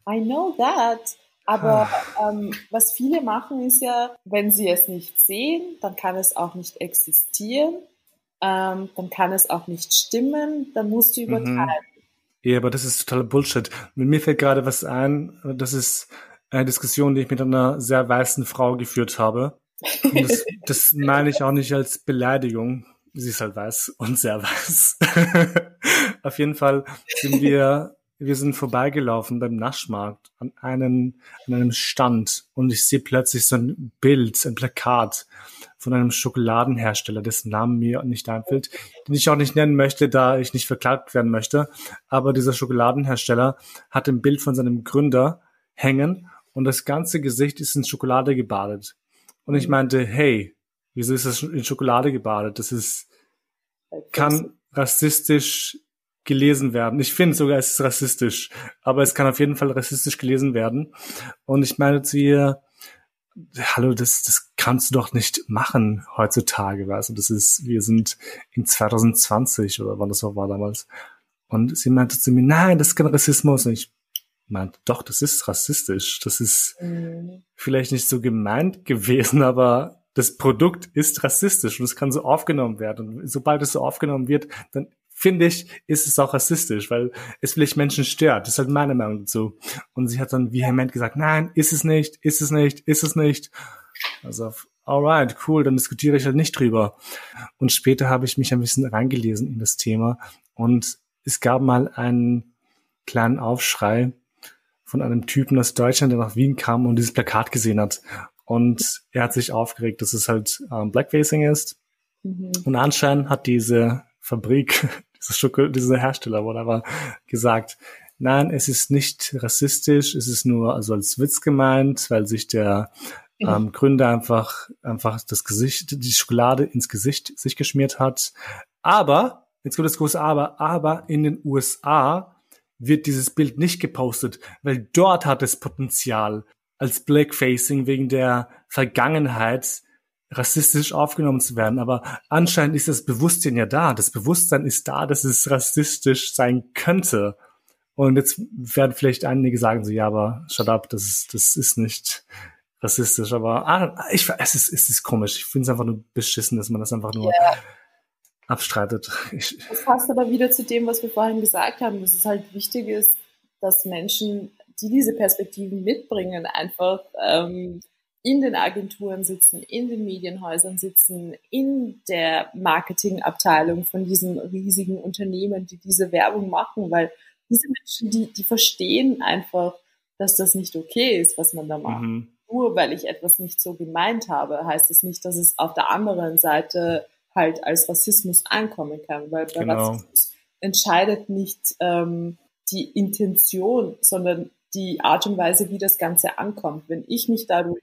I know that. Aber ah. ähm, was viele machen, ist ja, wenn sie es nicht sehen, dann kann es auch nicht existieren. Ähm, dann kann es auch nicht stimmen. Dann musst du mhm. übertreiben. Mhm. Ja, aber das ist totaler Bullshit. Mit mir fällt gerade was ein. Das ist eine Diskussion, die ich mit einer sehr weißen Frau geführt habe. Das, das meine ich auch nicht als Beleidigung. Sie ist halt weiß und sehr weiß. Auf jeden Fall sind wir, wir sind vorbeigelaufen beim Naschmarkt an einem, an einem Stand und ich sehe plötzlich so ein Bild, ein Plakat von einem Schokoladenhersteller, dessen Namen mir nicht einfällt, den ich auch nicht nennen möchte, da ich nicht verklagt werden möchte. Aber dieser Schokoladenhersteller hat ein Bild von seinem Gründer hängen und das ganze Gesicht ist in Schokolade gebadet. Und ich meinte, hey, wieso ist das in Schokolade gebadet? Das ist, kann rassistisch gelesen werden. Ich finde sogar, es ist rassistisch, aber es kann auf jeden Fall rassistisch gelesen werden. Und ich meine zu ihr, hallo, das, das kannst du doch nicht machen heutzutage, weißt du, das ist, wir sind in 2020 oder wann das auch war damals. Und sie meinte zu mir, nein, das ist kein Rassismus. Und ich meint, doch, das ist rassistisch. Das ist mhm. vielleicht nicht so gemeint gewesen, aber das Produkt ist rassistisch und es kann so aufgenommen werden. Und sobald es so aufgenommen wird, dann finde ich, ist es auch rassistisch, weil es vielleicht Menschen stört. Das ist halt meine Meinung dazu. Und sie hat dann vehement gesagt, nein, ist es nicht, ist es nicht, ist es nicht. Also, alright, cool, dann diskutiere ich halt nicht drüber. Und später habe ich mich ein bisschen reingelesen in das Thema und es gab mal einen kleinen Aufschrei von einem Typen aus Deutschland, der nach Wien kam und dieses Plakat gesehen hat. Und er hat sich aufgeregt, dass es halt ähm, Blackfacing ist. Mhm. Und anscheinend hat diese Fabrik, diese dieser Hersteller, whatever, gesagt, nein, es ist nicht rassistisch, es ist nur also als Witz gemeint, weil sich der mhm. ähm, Gründer einfach, einfach das Gesicht, die Schokolade ins Gesicht sich geschmiert hat. Aber, jetzt kommt das große Aber, aber in den USA wird dieses Bild nicht gepostet, weil dort hat es Potenzial, als Blackfacing wegen der Vergangenheit rassistisch aufgenommen zu werden. Aber anscheinend ist das Bewusstsein ja da. Das Bewusstsein ist da, dass es rassistisch sein könnte. Und jetzt werden vielleicht einige sagen so, ja, aber shut up, das ist, das ist nicht rassistisch. Aber ah, ich, es ist, es ist komisch. Ich finde es einfach nur beschissen, dass man das einfach nur yeah abstreitet. Das passt aber wieder zu dem, was wir vorhin gesagt haben, dass es halt wichtig ist, dass Menschen, die diese Perspektiven mitbringen, einfach ähm, in den Agenturen sitzen, in den Medienhäusern sitzen, in der Marketingabteilung von diesen riesigen Unternehmen, die diese Werbung machen, weil diese Menschen, die, die verstehen einfach, dass das nicht okay ist, was man da macht. Mhm. nur weil ich etwas nicht so gemeint habe, heißt es nicht, dass es auf der anderen Seite halt als Rassismus ankommen kann, weil bei genau. Rassismus entscheidet nicht ähm, die Intention, sondern die Art und Weise, wie das Ganze ankommt. Wenn ich mich dadurch,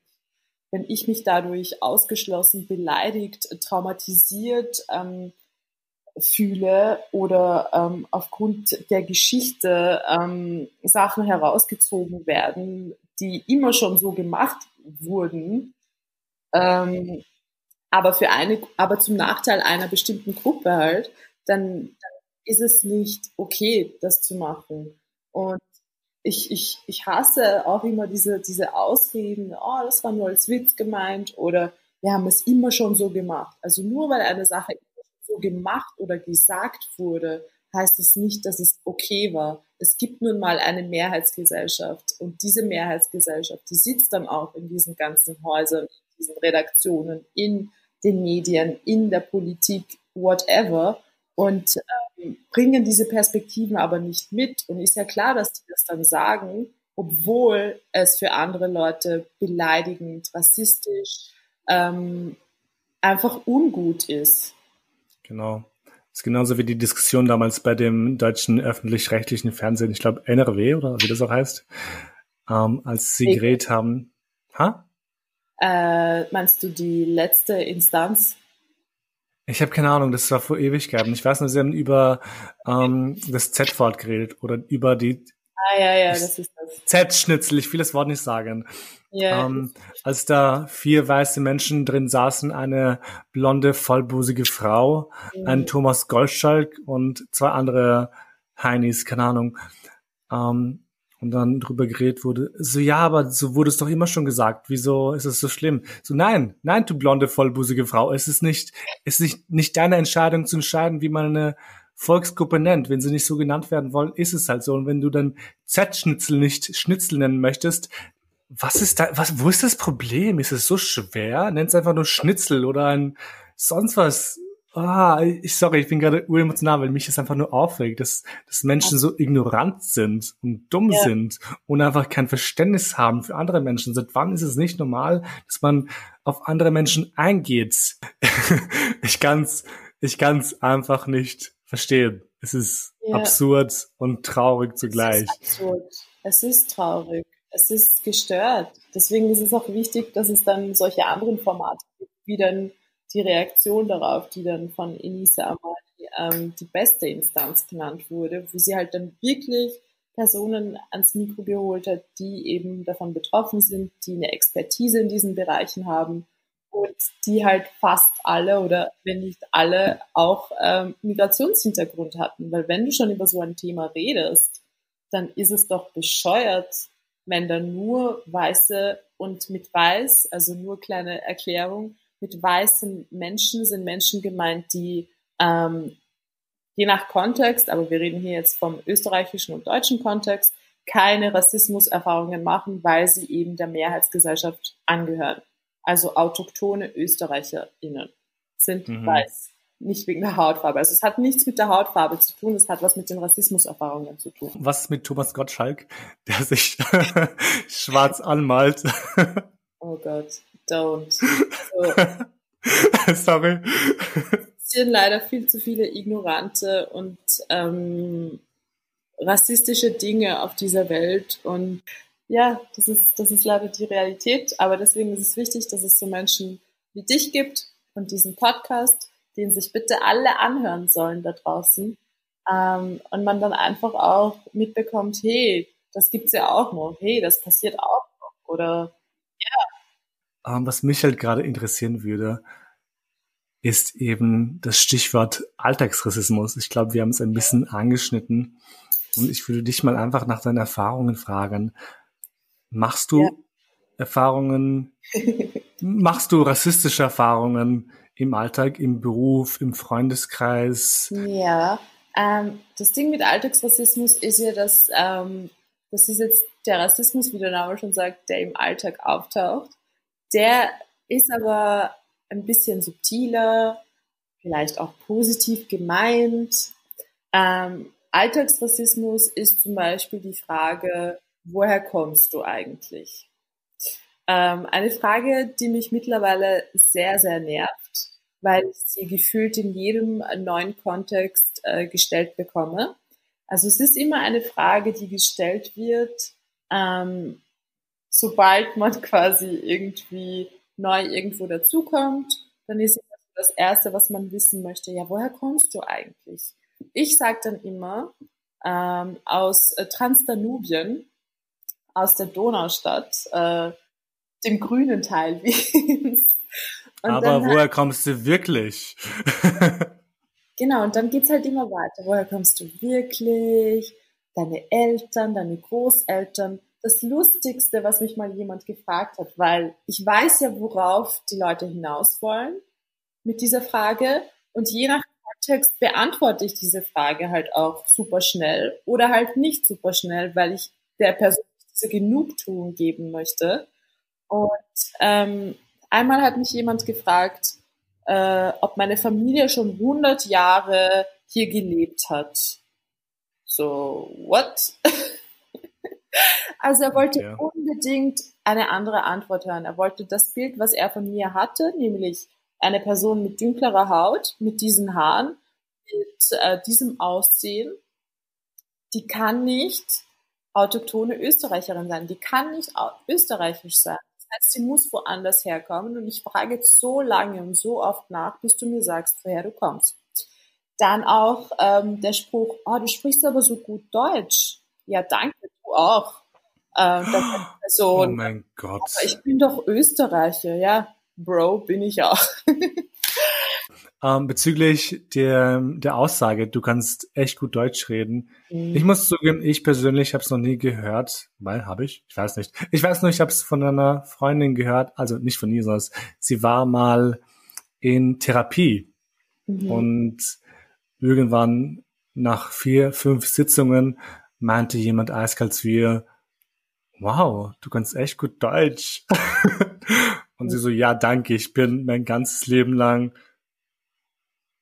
wenn ich mich dadurch ausgeschlossen, beleidigt, traumatisiert ähm, fühle oder ähm, aufgrund der Geschichte ähm, Sachen herausgezogen werden, die immer schon so gemacht wurden, ähm, aber für eine, aber zum Nachteil einer bestimmten Gruppe halt, dann, dann ist es nicht okay, das zu machen. Und ich, ich, ich hasse auch immer diese, diese Ausreden, oh, das war nur als Witz gemeint oder wir haben es immer schon so gemacht. Also nur weil eine Sache so gemacht oder gesagt wurde, heißt es nicht, dass es okay war. Es gibt nun mal eine Mehrheitsgesellschaft und diese Mehrheitsgesellschaft, die sitzt dann auch in diesen ganzen Häusern, in diesen Redaktionen, in den Medien, in der Politik, whatever und ähm, bringen diese Perspektiven aber nicht mit. Und ist ja klar, dass die das dann sagen, obwohl es für andere Leute beleidigend, rassistisch, ähm, einfach ungut ist. Genau. Das ist genauso wie die Diskussion damals bei dem deutschen öffentlich-rechtlichen Fernsehen, ich glaube NRW oder wie das auch heißt, ähm, als sie geredet haben. Ha? Äh, meinst du die letzte Instanz? Ich habe keine Ahnung, das war vor Ewigkeiten. Ich weiß nur, sie haben über ähm, das Z-Wort geredet oder über die Ah ja, ja, das ist das. Z-Schnitzel, ich will das Wort nicht sagen. Ja. Ähm, als da vier weiße Menschen drin saßen, eine blonde, vollbusige Frau, mhm. ein Thomas Goldschalk und zwei andere Heinis, keine Ahnung. Ähm, und dann drüber geredet wurde, so ja, aber so wurde es doch immer schon gesagt, wieso ist es so schlimm? So nein, nein, du blonde, vollbusige Frau, es ist nicht, es ist nicht, nicht deine Entscheidung zu entscheiden, wie man eine Volksgruppe nennt. Wenn sie nicht so genannt werden wollen, ist es halt so. Und wenn du dann Z-Schnitzel nicht Schnitzel nennen möchtest, was ist da, was, wo ist das Problem? Ist es so schwer? Nennt es einfach nur Schnitzel oder ein sonst was Ah, ich sorry, ich bin gerade uremotional, weil mich das einfach nur aufregt, dass, dass Menschen so ignorant sind und dumm ja. sind und einfach kein Verständnis haben für andere Menschen. Seit wann ist es nicht normal, dass man auf andere Menschen eingeht? ich kann's, ich kann's einfach nicht verstehen. Es ist ja. absurd und traurig zugleich. Es ist absurd. Es ist traurig. Es ist gestört. Deswegen ist es auch wichtig, dass es dann solche anderen Formate gibt, wie dann die Reaktion darauf, die dann von Enisa Amadi ähm, die beste Instanz genannt wurde, wo sie halt dann wirklich Personen ans Mikro geholt hat, die eben davon betroffen sind, die eine Expertise in diesen Bereichen haben und die halt fast alle oder wenn nicht alle auch ähm, Migrationshintergrund hatten. Weil wenn du schon über so ein Thema redest, dann ist es doch bescheuert, wenn da nur Weiße und mit Weiß, also nur kleine Erklärung, mit weißen Menschen sind Menschen gemeint, die ähm, je nach Kontext, aber wir reden hier jetzt vom österreichischen und deutschen Kontext, keine Rassismuserfahrungen machen, weil sie eben der Mehrheitsgesellschaft angehören. Also autochtone ÖsterreicherInnen sind mhm. weiß, nicht wegen der Hautfarbe. Also es hat nichts mit der Hautfarbe zu tun, es hat was mit den Rassismuserfahrungen zu tun. Was mit Thomas Gottschalk, der sich schwarz anmalt? Oh Gott don't. So. Sorry. Es sind leider viel zu viele ignorante und ähm, rassistische Dinge auf dieser Welt und ja, das ist, das ist leider die Realität, aber deswegen ist es wichtig, dass es so Menschen wie dich gibt und diesen Podcast, den sich bitte alle anhören sollen da draußen ähm, und man dann einfach auch mitbekommt, hey, das gibt's ja auch noch, hey, das passiert auch noch oder ja, ähm, was mich halt gerade interessieren würde, ist eben das Stichwort Alltagsrassismus. Ich glaube, wir haben es ein bisschen angeschnitten. Und ich würde dich mal einfach nach deinen Erfahrungen fragen. Machst du ja. Erfahrungen, machst du rassistische Erfahrungen im Alltag, im Beruf, im Freundeskreis? Ja, ähm, das Ding mit Alltagsrassismus ist ja, dass ähm, das ist jetzt der Rassismus, wie der Name schon sagt, der im Alltag auftaucht. Der ist aber ein bisschen subtiler, vielleicht auch positiv gemeint. Ähm, Alltagsrassismus ist zum Beispiel die Frage, woher kommst du eigentlich? Ähm, eine Frage, die mich mittlerweile sehr, sehr nervt, weil ich sie gefühlt in jedem neuen Kontext äh, gestellt bekomme. Also es ist immer eine Frage, die gestellt wird, ähm, sobald man quasi irgendwie neu irgendwo dazukommt, dann ist das Erste, was man wissen möchte, ja, woher kommst du eigentlich? Ich sage dann immer, ähm, aus äh, Transdanubien, aus der Donaustadt, äh, dem grünen Teil Wiens. Aber woher kommst du wirklich? genau, und dann geht's halt immer weiter. Woher kommst du wirklich? Deine Eltern, deine Großeltern. Das Lustigste, was mich mal jemand gefragt hat, weil ich weiß ja, worauf die Leute hinaus wollen mit dieser Frage. Und je nach Kontext beantworte ich diese Frage halt auch super schnell oder halt nicht super schnell, weil ich der Person diese Genugtuung geben möchte. Und ähm, einmal hat mich jemand gefragt, äh, ob meine Familie schon 100 Jahre hier gelebt hat. So, what? also er wollte ja. unbedingt eine andere Antwort hören. Er wollte das Bild, was er von mir hatte, nämlich eine Person mit dünklerer Haut, mit diesen Haaren, mit äh, diesem Aussehen, die kann nicht autochtone Österreicherin sein, die kann nicht österreichisch sein. Das heißt, sie muss woanders herkommen und ich frage jetzt so lange und so oft nach, bis du mir sagst, woher du kommst. Dann auch ähm, der Spruch, oh, du sprichst aber so gut Deutsch. Ja, danke, auch. Person, oh mein Gott. ich bin doch Österreicher, ja. Bro, bin ich auch. ähm, bezüglich der, der Aussage, du kannst echt gut Deutsch reden. Mhm. Ich muss zugeben, ich persönlich habe es noch nie gehört. Weil, habe ich? Ich weiß nicht. Ich weiß nur, ich habe es von einer Freundin gehört. Also nicht von ihr, sondern sie war mal in Therapie. Mhm. Und irgendwann nach vier, fünf Sitzungen meinte jemand eiskalt zu ihr, wow, du kannst echt gut Deutsch. Und sie so, ja, danke, ich bin mein ganzes Leben lang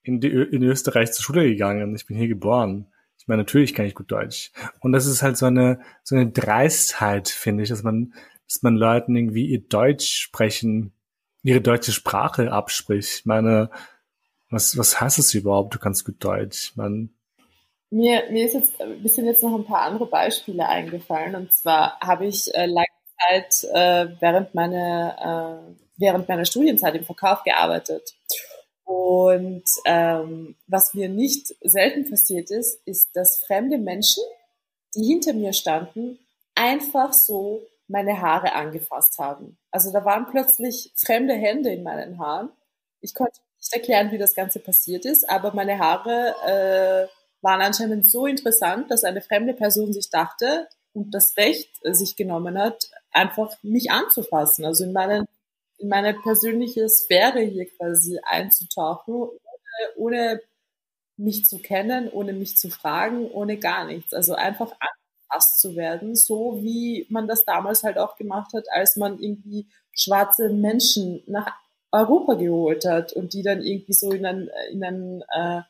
in, die, in Österreich zur Schule gegangen. Ich bin hier geboren. Ich meine, natürlich kann ich gut Deutsch. Und das ist halt so eine, so eine Dreistheit, finde ich, dass man, dass man Leuten irgendwie ihr Deutsch sprechen, ihre deutsche Sprache abspricht. Ich meine, was, was heißt das überhaupt? Du kannst gut Deutsch. Man, mir, mir ist jetzt, mir sind jetzt noch ein paar andere Beispiele eingefallen. Und zwar habe ich äh, lange Zeit äh, während, meiner, äh, während meiner Studienzeit im Verkauf gearbeitet. Und ähm, was mir nicht selten passiert ist, ist, dass fremde Menschen, die hinter mir standen, einfach so meine Haare angefasst haben. Also da waren plötzlich fremde Hände in meinen Haaren. Ich konnte nicht erklären, wie das Ganze passiert ist, aber meine Haare äh, waren anscheinend so interessant, dass eine fremde Person sich dachte und das Recht sich genommen hat, einfach mich anzufassen, also in meine, in meine persönliche Sphäre hier quasi einzutauchen, ohne, ohne mich zu kennen, ohne mich zu fragen, ohne gar nichts. Also einfach angefasst zu werden, so wie man das damals halt auch gemacht hat, als man irgendwie schwarze Menschen nach Europa geholt hat und die dann irgendwie so in ein, in ein äh,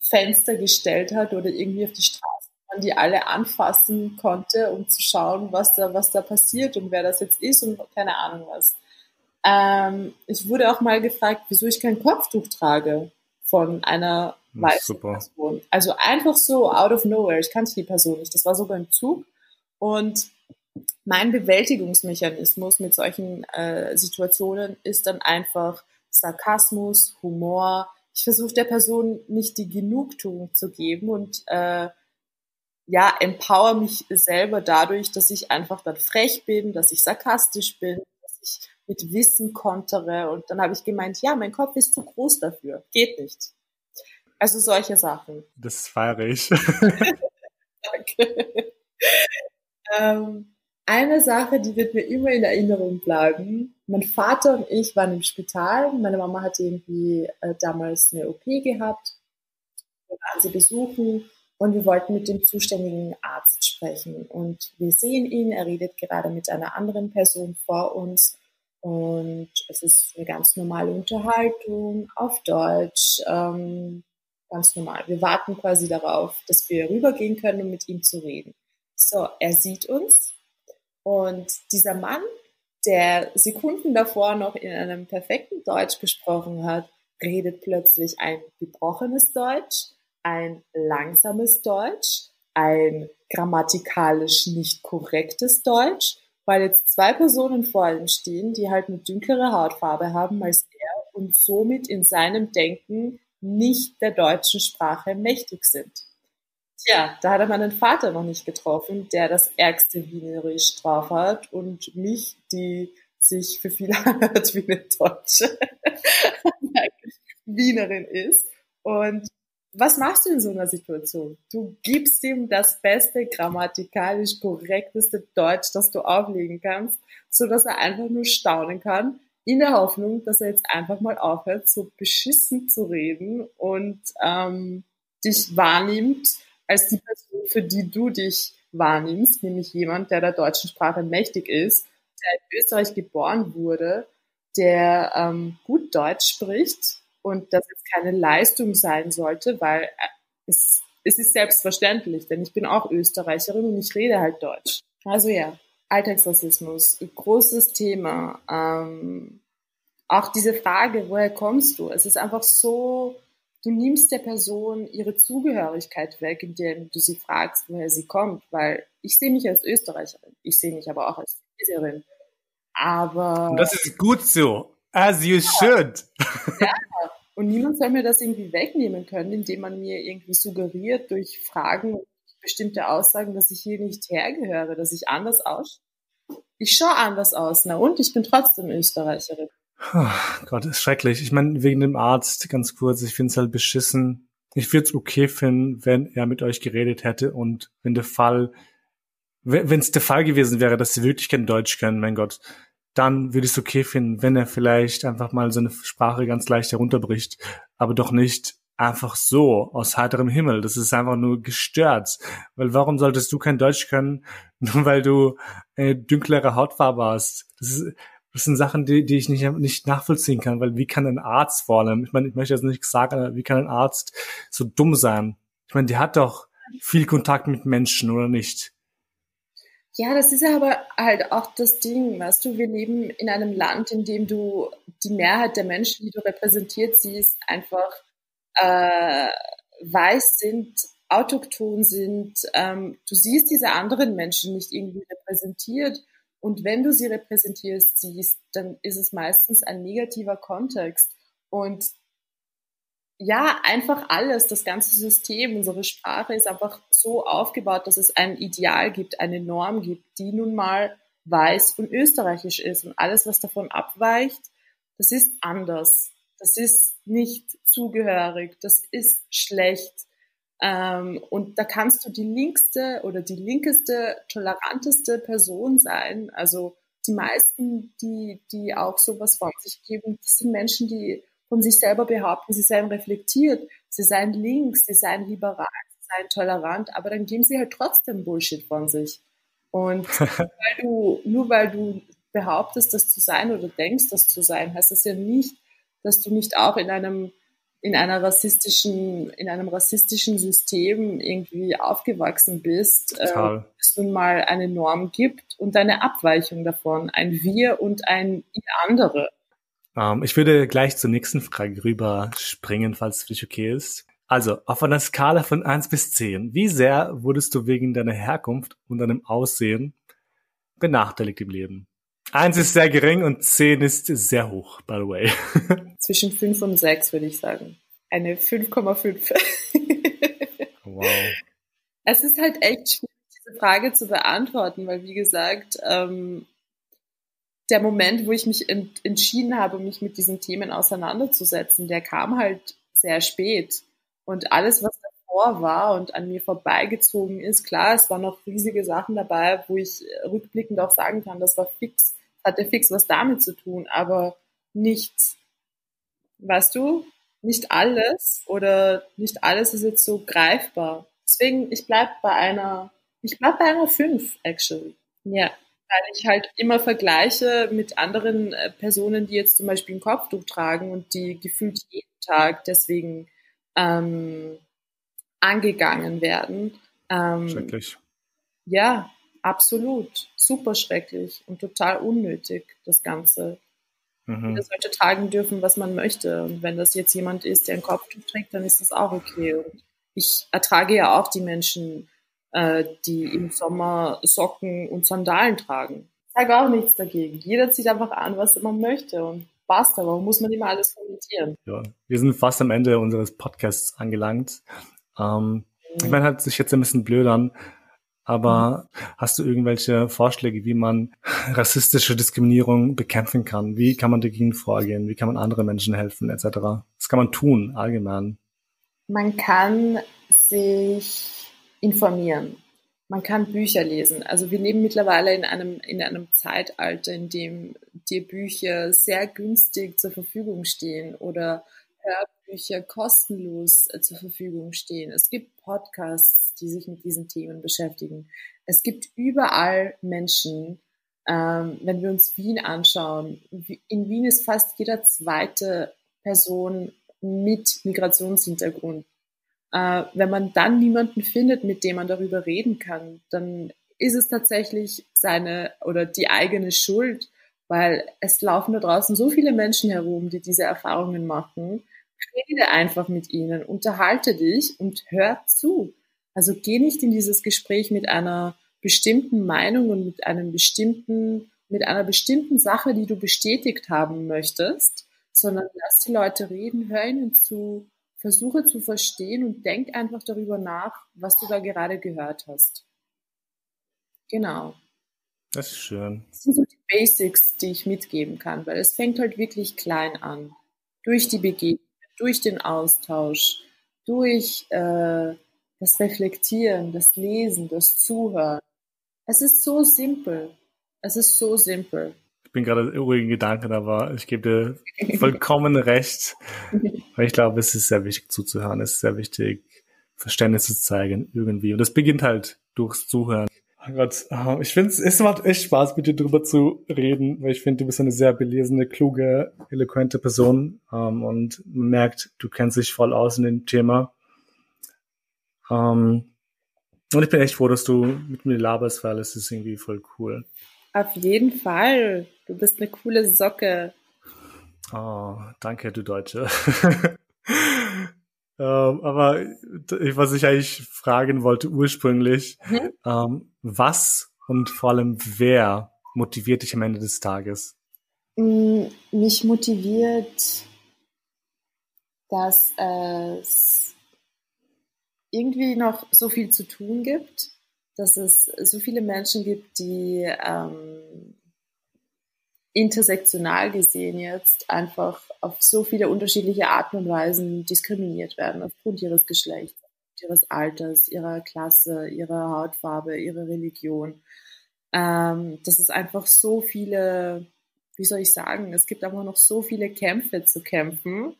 Schaufenster gestellt hat oder irgendwie auf die Straße man die alle anfassen konnte, um zu schauen, was da, was da passiert und wer das jetzt ist und keine Ahnung was. Ähm, ich wurde auch mal gefragt, wieso ich kein Kopftuch trage von einer weißen. Person. Also einfach so out of nowhere. Ich kannte die Person nicht. Das war so beim Zug. Und mein Bewältigungsmechanismus mit solchen äh, Situationen ist dann einfach Sarkasmus, Humor. Ich versuche der Person nicht die Genugtuung zu geben und äh, ja, empower mich selber dadurch, dass ich einfach dann frech bin, dass ich sarkastisch bin, dass ich mit Wissen kontere. Und dann habe ich gemeint, ja, mein Kopf ist zu groß dafür. Geht nicht. Also solche Sachen. Das feiere ich. Danke. ähm, eine Sache, die wird mir immer in Erinnerung bleiben. Mein Vater und ich waren im Spital. Meine Mama hatte irgendwie äh, damals eine OP gehabt. Wir waren sie besuchen und wir wollten mit dem zuständigen Arzt sprechen. Und wir sehen ihn, er redet gerade mit einer anderen Person vor uns. Und es ist eine ganz normale Unterhaltung auf Deutsch, ähm, ganz normal. Wir warten quasi darauf, dass wir rübergehen können, um mit ihm zu reden. So, er sieht uns Und dieser Mann, der Sekunden davor noch in einem perfekten Deutsch gesprochen hat, redet plötzlich ein gebrochenes Deutsch, ein langsames Deutsch, ein grammatikalisch nicht korrektes Deutsch, weil jetzt zwei Personen vor ihm stehen, die halt eine dünklere Hautfarbe haben als er und somit in seinem Denken nicht der deutschen Sprache mächtig sind. Tja, da hat er meinen Vater noch nicht getroffen, der das ärgste Wienerisch drauf hat und mich, die sich für viele anhört wie eine Deutsche, Wienerin ist. Und was machst du in so einer Situation? Du gibst ihm das beste, grammatikalisch korrekteste Deutsch, das du auflegen kannst, so dass er einfach nur staunen kann, in der Hoffnung, dass er jetzt einfach mal aufhört, so beschissen zu reden und ähm, dich wahrnimmt als die Person, für die du dich wahrnimmst, nämlich jemand, der der deutschen Sprache mächtig ist, der in Österreich geboren wurde, der ähm, gut Deutsch spricht und das jetzt keine Leistung sein sollte, weil äh, es, es ist selbstverständlich, denn ich bin auch Österreicherin und ich rede halt Deutsch. Also ja, Alltagsrassismus, großes Thema. Ähm, auch diese Frage, woher kommst du? Es ist einfach so, du nimmst der Person ihre Zugehörigkeit weg, indem du sie fragst, woher sie kommt, weil ich sehe mich als Österreicherin, ich sehe mich aber auch als Tunesierin. Aber. Und das ist gut so. As you ja. should. Ja, und niemand soll mir das irgendwie wegnehmen können, indem man mir irgendwie suggeriert durch Fragen bestimmte Aussagen, dass ich hier nicht hergehöre, dass ich anders ausschaue. Ich schaue anders aus, na und ich bin trotzdem Österreicherin. Oh Gott, ist schrecklich. Ich meine, wegen dem Arzt, ganz kurz, ich finde es halt beschissen. Ich würde es okay finden, wenn er mit euch geredet hätte und wenn der Fall, wenn es der Fall gewesen wäre, dass sie wirklich kein Deutsch können, mein Gott, dann würde ich es okay finden, wenn er vielleicht einfach mal seine Sprache ganz leicht herunterbricht, aber doch nicht einfach so aus heiterem Himmel. Das ist einfach nur gestört. Weil warum solltest du kein Deutsch können, nur weil du eine dünklere Hautfarbe hast? Das, ist, das sind Sachen, die, die ich nicht, nicht nachvollziehen kann, weil wie kann ein Arzt vor allem, ich meine, ich möchte jetzt nicht sagen, wie kann ein Arzt so dumm sein? Ich meine, der hat doch viel Kontakt mit Menschen, oder nicht? Ja, das ist aber halt auch das Ding, weißt du, wir leben in einem Land, in dem du die Mehrheit der Menschen, die du repräsentiert siehst, einfach äh, weiß sind, autochton sind. Ähm, du siehst diese anderen Menschen nicht irgendwie repräsentiert. Und wenn du sie repräsentierst siehst, dann ist es meistens ein negativer Kontext. Und ja, einfach alles, das ganze System, unsere Sprache ist einfach so aufgebaut, dass es ein Ideal gibt, eine Norm gibt, die nun mal weiß und österreichisch ist. Und alles, was davon abweicht, das ist anders. Das ist nicht zugehörig. Das ist schlecht. Ähm, und da kannst du die linkste oder die linkeste, toleranteste Person sein. Also die meisten, die, die auch sowas von sich geben, das sind Menschen, die von sich selber behaupten, sie seien reflektiert, sie seien links, sie seien liberal, sie seien tolerant, aber dann geben sie halt trotzdem Bullshit von sich. Und weil du, nur weil du behauptest, das zu sein oder denkst, das zu sein, heißt das ja nicht, dass du nicht auch in einem in einer rassistischen, in einem rassistischen System irgendwie aufgewachsen bist, äh, es nun mal eine Norm gibt und eine Abweichung davon, ein Wir und ein Ihr andere. Ähm, ich würde gleich zur nächsten Frage rüber springen, falls es für dich okay ist. Also, auf einer Skala von eins bis zehn, wie sehr wurdest du wegen deiner Herkunft und deinem Aussehen benachteiligt im Leben? Eins ist sehr gering und zehn ist sehr hoch, by the way. Zwischen fünf und sechs würde ich sagen. Eine 5,5. wow. Es ist halt echt schwierig, diese Frage zu beantworten, weil wie gesagt, ähm, der Moment, wo ich mich ent entschieden habe, mich mit diesen Themen auseinanderzusetzen, der kam halt sehr spät. Und alles, was davor war und an mir vorbeigezogen ist, klar, es waren noch riesige Sachen dabei, wo ich rückblickend auch sagen kann, das war fix, hatte fix was damit zu tun, aber nichts, weißt du, nicht alles oder nicht alles ist jetzt so greifbar. Deswegen, ich bleib bei einer, ich bleib bei einer 5, actually. Ja weil ich halt immer vergleiche mit anderen äh, Personen, die jetzt zum Beispiel ein Kopftuch tragen und die gefühlt jeden Tag deswegen ähm, angegangen werden. Ähm, Schrecklich. Ja, absolut. Super schrecklich und total unnötig, das Ganze. Mhm. Jeder sollte tragen dürfen, was man möchte. Und wenn das jetzt jemand ist, der ein Kopftuch trägt, dann ist das auch okay. Und ich ertrage ja auch die Menschen, äh, die im Sommer Socken und Sandalen tragen. Ich sage auch nichts dagegen. Jeder zieht einfach an, was man möchte und passt, aber muss man immer alles kommentieren. Ja, wir sind fast am Ende unseres Podcasts angelangt. Ähm, mhm. Ich meine, hat sich jetzt ein bisschen blöd an, aber mhm. hast du irgendwelche Vorschläge, wie man rassistische Diskriminierung bekämpfen kann? Wie kann man dagegen vorgehen? Wie kann man anderen Menschen helfen, etc.? Was kann man tun, allgemein? Man kann sich informieren. Man kann Bücher lesen. Also wir leben mittlerweile in einem, in einem Zeitalter, in dem dir Bücher sehr günstig zur Verfügung stehen oder Hörbücher kostenlos äh, zur Verfügung stehen. Es gibt Podcasts, die sich mit diesen Themen beschäftigen. Es gibt überall Menschen, ähm, wenn wir uns Wien anschauen. In Wien ist fast jeder zweite Person mit Migrationshintergrund äh, wenn man dann niemanden findet, mit dem man darüber reden kann, dann ist es tatsächlich seine oder die eigene Schuld, weil es laufen da draußen so viele Menschen herum, die diese Erfahrungen machen. Rede einfach mit ihnen, unterhalte dich und hör zu. Also geh nicht in dieses Gespräch mit einer bestimmten Meinung und mit einem bestimmten, mit einer bestimmten Sache, die du bestätigt haben möchtest, sondern lass die Leute reden, hör ihnen zu, versuche zu verstehen und denk einfach darüber nach, was du da gerade gehört hast. Genau. Das ist schön. Das sind so die Basics, die ich mitgeben kann, weil es fängt halt wirklich klein an. Durch die Begegnung, durch den Austausch, durch äh, das Reflektieren, das Lesen, das Zuhören. Es ist so simpel. Es ist so simpel. Ich bin gerade ruhigen Gedanken, aber ich gebe dir vollkommen recht. Weil ich glaube, es ist sehr wichtig zuzuhören. Es ist sehr wichtig, Verständnis zu zeigen irgendwie. Und das beginnt halt durchs Zuhören. Oh Gott, ah, ich finde es macht echt Spaß, mit dir drüber zu reden, weil ich finde, du bist eine sehr belesene, kluge, eloquente Person ähm, und man merkt, du kennst dich voll aus in dem Thema. Ähm, und ich bin echt froh, dass du mit mir laberst, weil es ist irgendwie voll cool. Auf jeden Fall. Du bist eine coole Socke. Oh, danke, du Deutsche. ähm, aber was ich eigentlich fragen wollte ursprünglich, mhm. ähm, was und vor allem wer motiviert dich am Ende des Tages? Mm, mich motiviert, dass es irgendwie noch so viel zu tun gibt dass es so viele Menschen gibt, die ähm, intersektional gesehen jetzt einfach auf so viele unterschiedliche Arten und Weisen diskriminiert werden, aufgrund ihres Geschlechts, ihres Alters, ihrer Klasse, ihrer Hautfarbe, ihrer Religion. Ähm, dass es einfach so viele, wie soll ich sagen, es gibt einfach noch so viele Kämpfe zu kämpfen,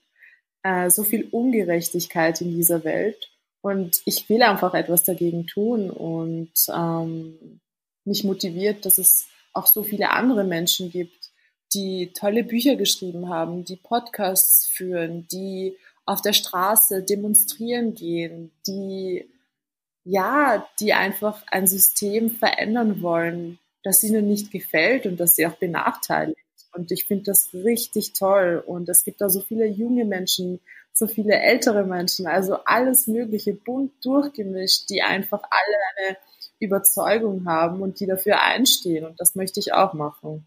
äh, so viel Ungerechtigkeit in dieser Welt. Und ich will einfach etwas dagegen tun und ähm, mich motiviert, dass es auch so viele andere Menschen gibt, die tolle Bücher geschrieben haben, die Podcasts führen, die auf der Straße demonstrieren gehen, die ja, die einfach ein System verändern wollen, das ihnen nicht gefällt und das sie auch benachteiligt. Und ich finde das richtig toll. Und es gibt da so viele junge Menschen, so viele ältere Menschen, also alles Mögliche bunt durchgemischt, die einfach alle eine Überzeugung haben und die dafür einstehen. Und das möchte ich auch machen.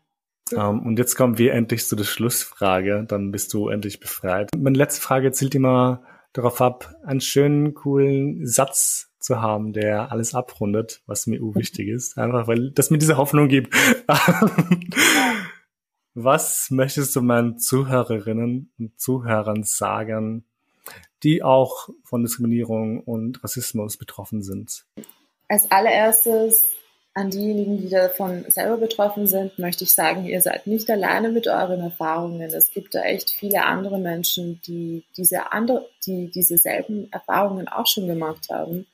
Um, ähm, und jetzt kommen wir endlich zu der Schlussfrage. Dann bist du endlich befreit. Meine letzte Frage zielt immer darauf ab, einen schönen, coolen Satz zu haben, der alles abrundet, was mir wichtig ist. Einfach, weil das mir diese Hoffnung gibt. Was möchtest du meinen Zuhörerinnen und Zuhörern sagen, die auch von Diskriminierung und Rassismus betroffen sind? Als allererstes an diejenigen, die davon selber betroffen sind, möchte ich sagen, ihr seid nicht alleine mit euren Erfahrungen. Es gibt da echt viele andere Menschen, die diese andere, die diese selben Erfahrungen auch schon gemacht haben.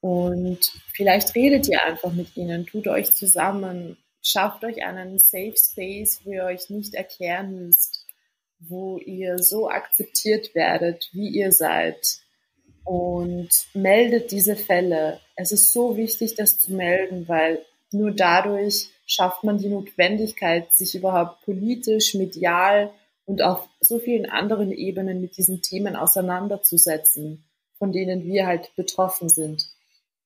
Und vielleicht redet ihr einfach mit ihnen, tut euch zusammen, schafft euch einen Safe Space, wo ihr euch nicht erklären müsst, wo ihr so akzeptiert werdet, wie ihr seid und meldet diese Fälle. Es ist so wichtig, das zu melden, weil nur dadurch schafft man die Notwendigkeit, sich überhaupt politisch, medial und auf so vielen anderen Ebenen mit diesen Themen auseinanderzusetzen, von denen wir halt betroffen sind.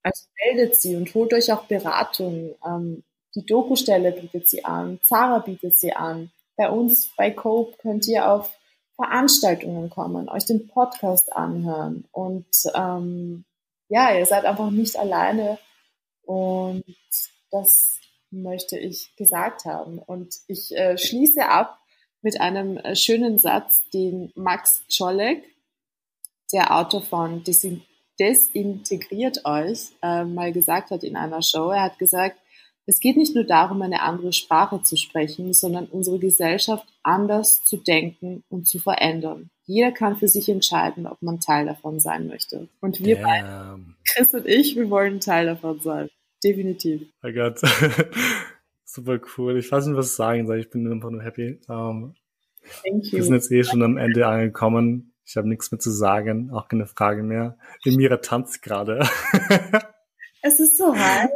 Also meldet sie und holt euch auch Beratung. Ähm, die Dokustelle bietet sie an, Zara bietet sie an. Bei uns bei Cope könnt ihr auf Veranstaltungen kommen, euch den Podcast anhören und ähm, ja, ihr seid einfach nicht alleine und das möchte ich gesagt haben. Und ich äh, schließe ab mit einem äh, schönen Satz, den Max Czolek, der Autor von Desintegriert euch, äh, mal gesagt hat in einer Show. Er hat gesagt, es geht nicht nur darum, eine andere Sprache zu sprechen, sondern unsere Gesellschaft anders zu denken und zu verändern. Jeder kann für sich entscheiden, ob man Teil davon sein möchte. Und wir Damn. beide, Chris und ich, wir wollen Teil davon sein. Definitiv. Oh Gott. Super cool. Ich weiß nicht, was ich sagen soll. Ich bin einfach nur happy. Um, Thank you. Wir sind jetzt eh schon am Ende angekommen. Ich habe nichts mehr zu sagen, auch keine Frage mehr. Emira tanzt gerade. es ist so heiß.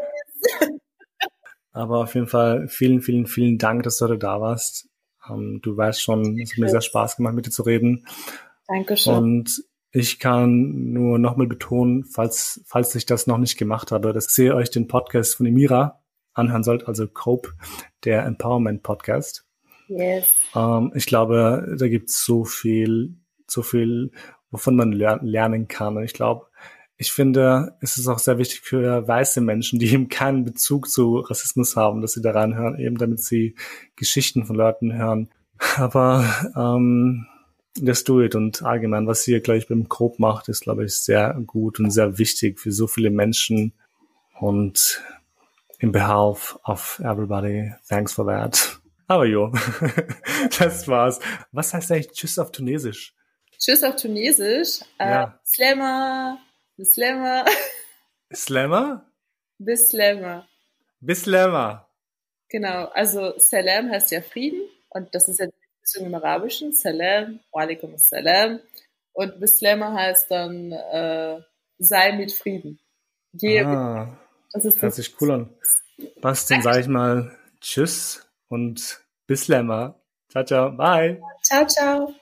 Aber auf jeden Fall vielen, vielen, vielen Dank, dass du heute da warst. Um, du weißt schon, es hat mir sehr Spaß gemacht, mit dir zu reden. Dankeschön. Und ich kann nur nochmal betonen, falls, falls ich das noch nicht gemacht habe, dass ihr euch den Podcast von Emira anhören sollt, also Cope, der Empowerment Podcast. Yes. Ähm, ich glaube, da gibt es so viel, so viel, wovon man ler lernen kann. Und ich glaube, ich finde, es ist auch sehr wichtig für weiße Menschen, die eben keinen Bezug zu Rassismus haben, dass sie daran hören, eben damit sie Geschichten von Leuten hören. Aber ähm, Let's do it und allgemein, was ihr gleich beim Grob macht, ist, glaube ich, sehr gut und sehr wichtig für so viele Menschen. Und in behalf of everybody, thanks for that. Aber jo, das war's. Was heißt eigentlich Tschüss auf Tunesisch? Tschüss auf Tunesisch? Äh, ja. Äh, Slammer, Slammer. Slammer? Bislammer. Bislammer. Genau, also Salam heißt ja Frieden und das ist ja Beziehung im Arabischen, Salam, Walaikum Salam. Und Bislama heißt dann, äh, sei mit Frieden. Gehe ah, das ist hört sich cool an. Passt, dann sage ich mal Tschüss und Bislama. Ciao, ciao, bye. Ciao, ciao.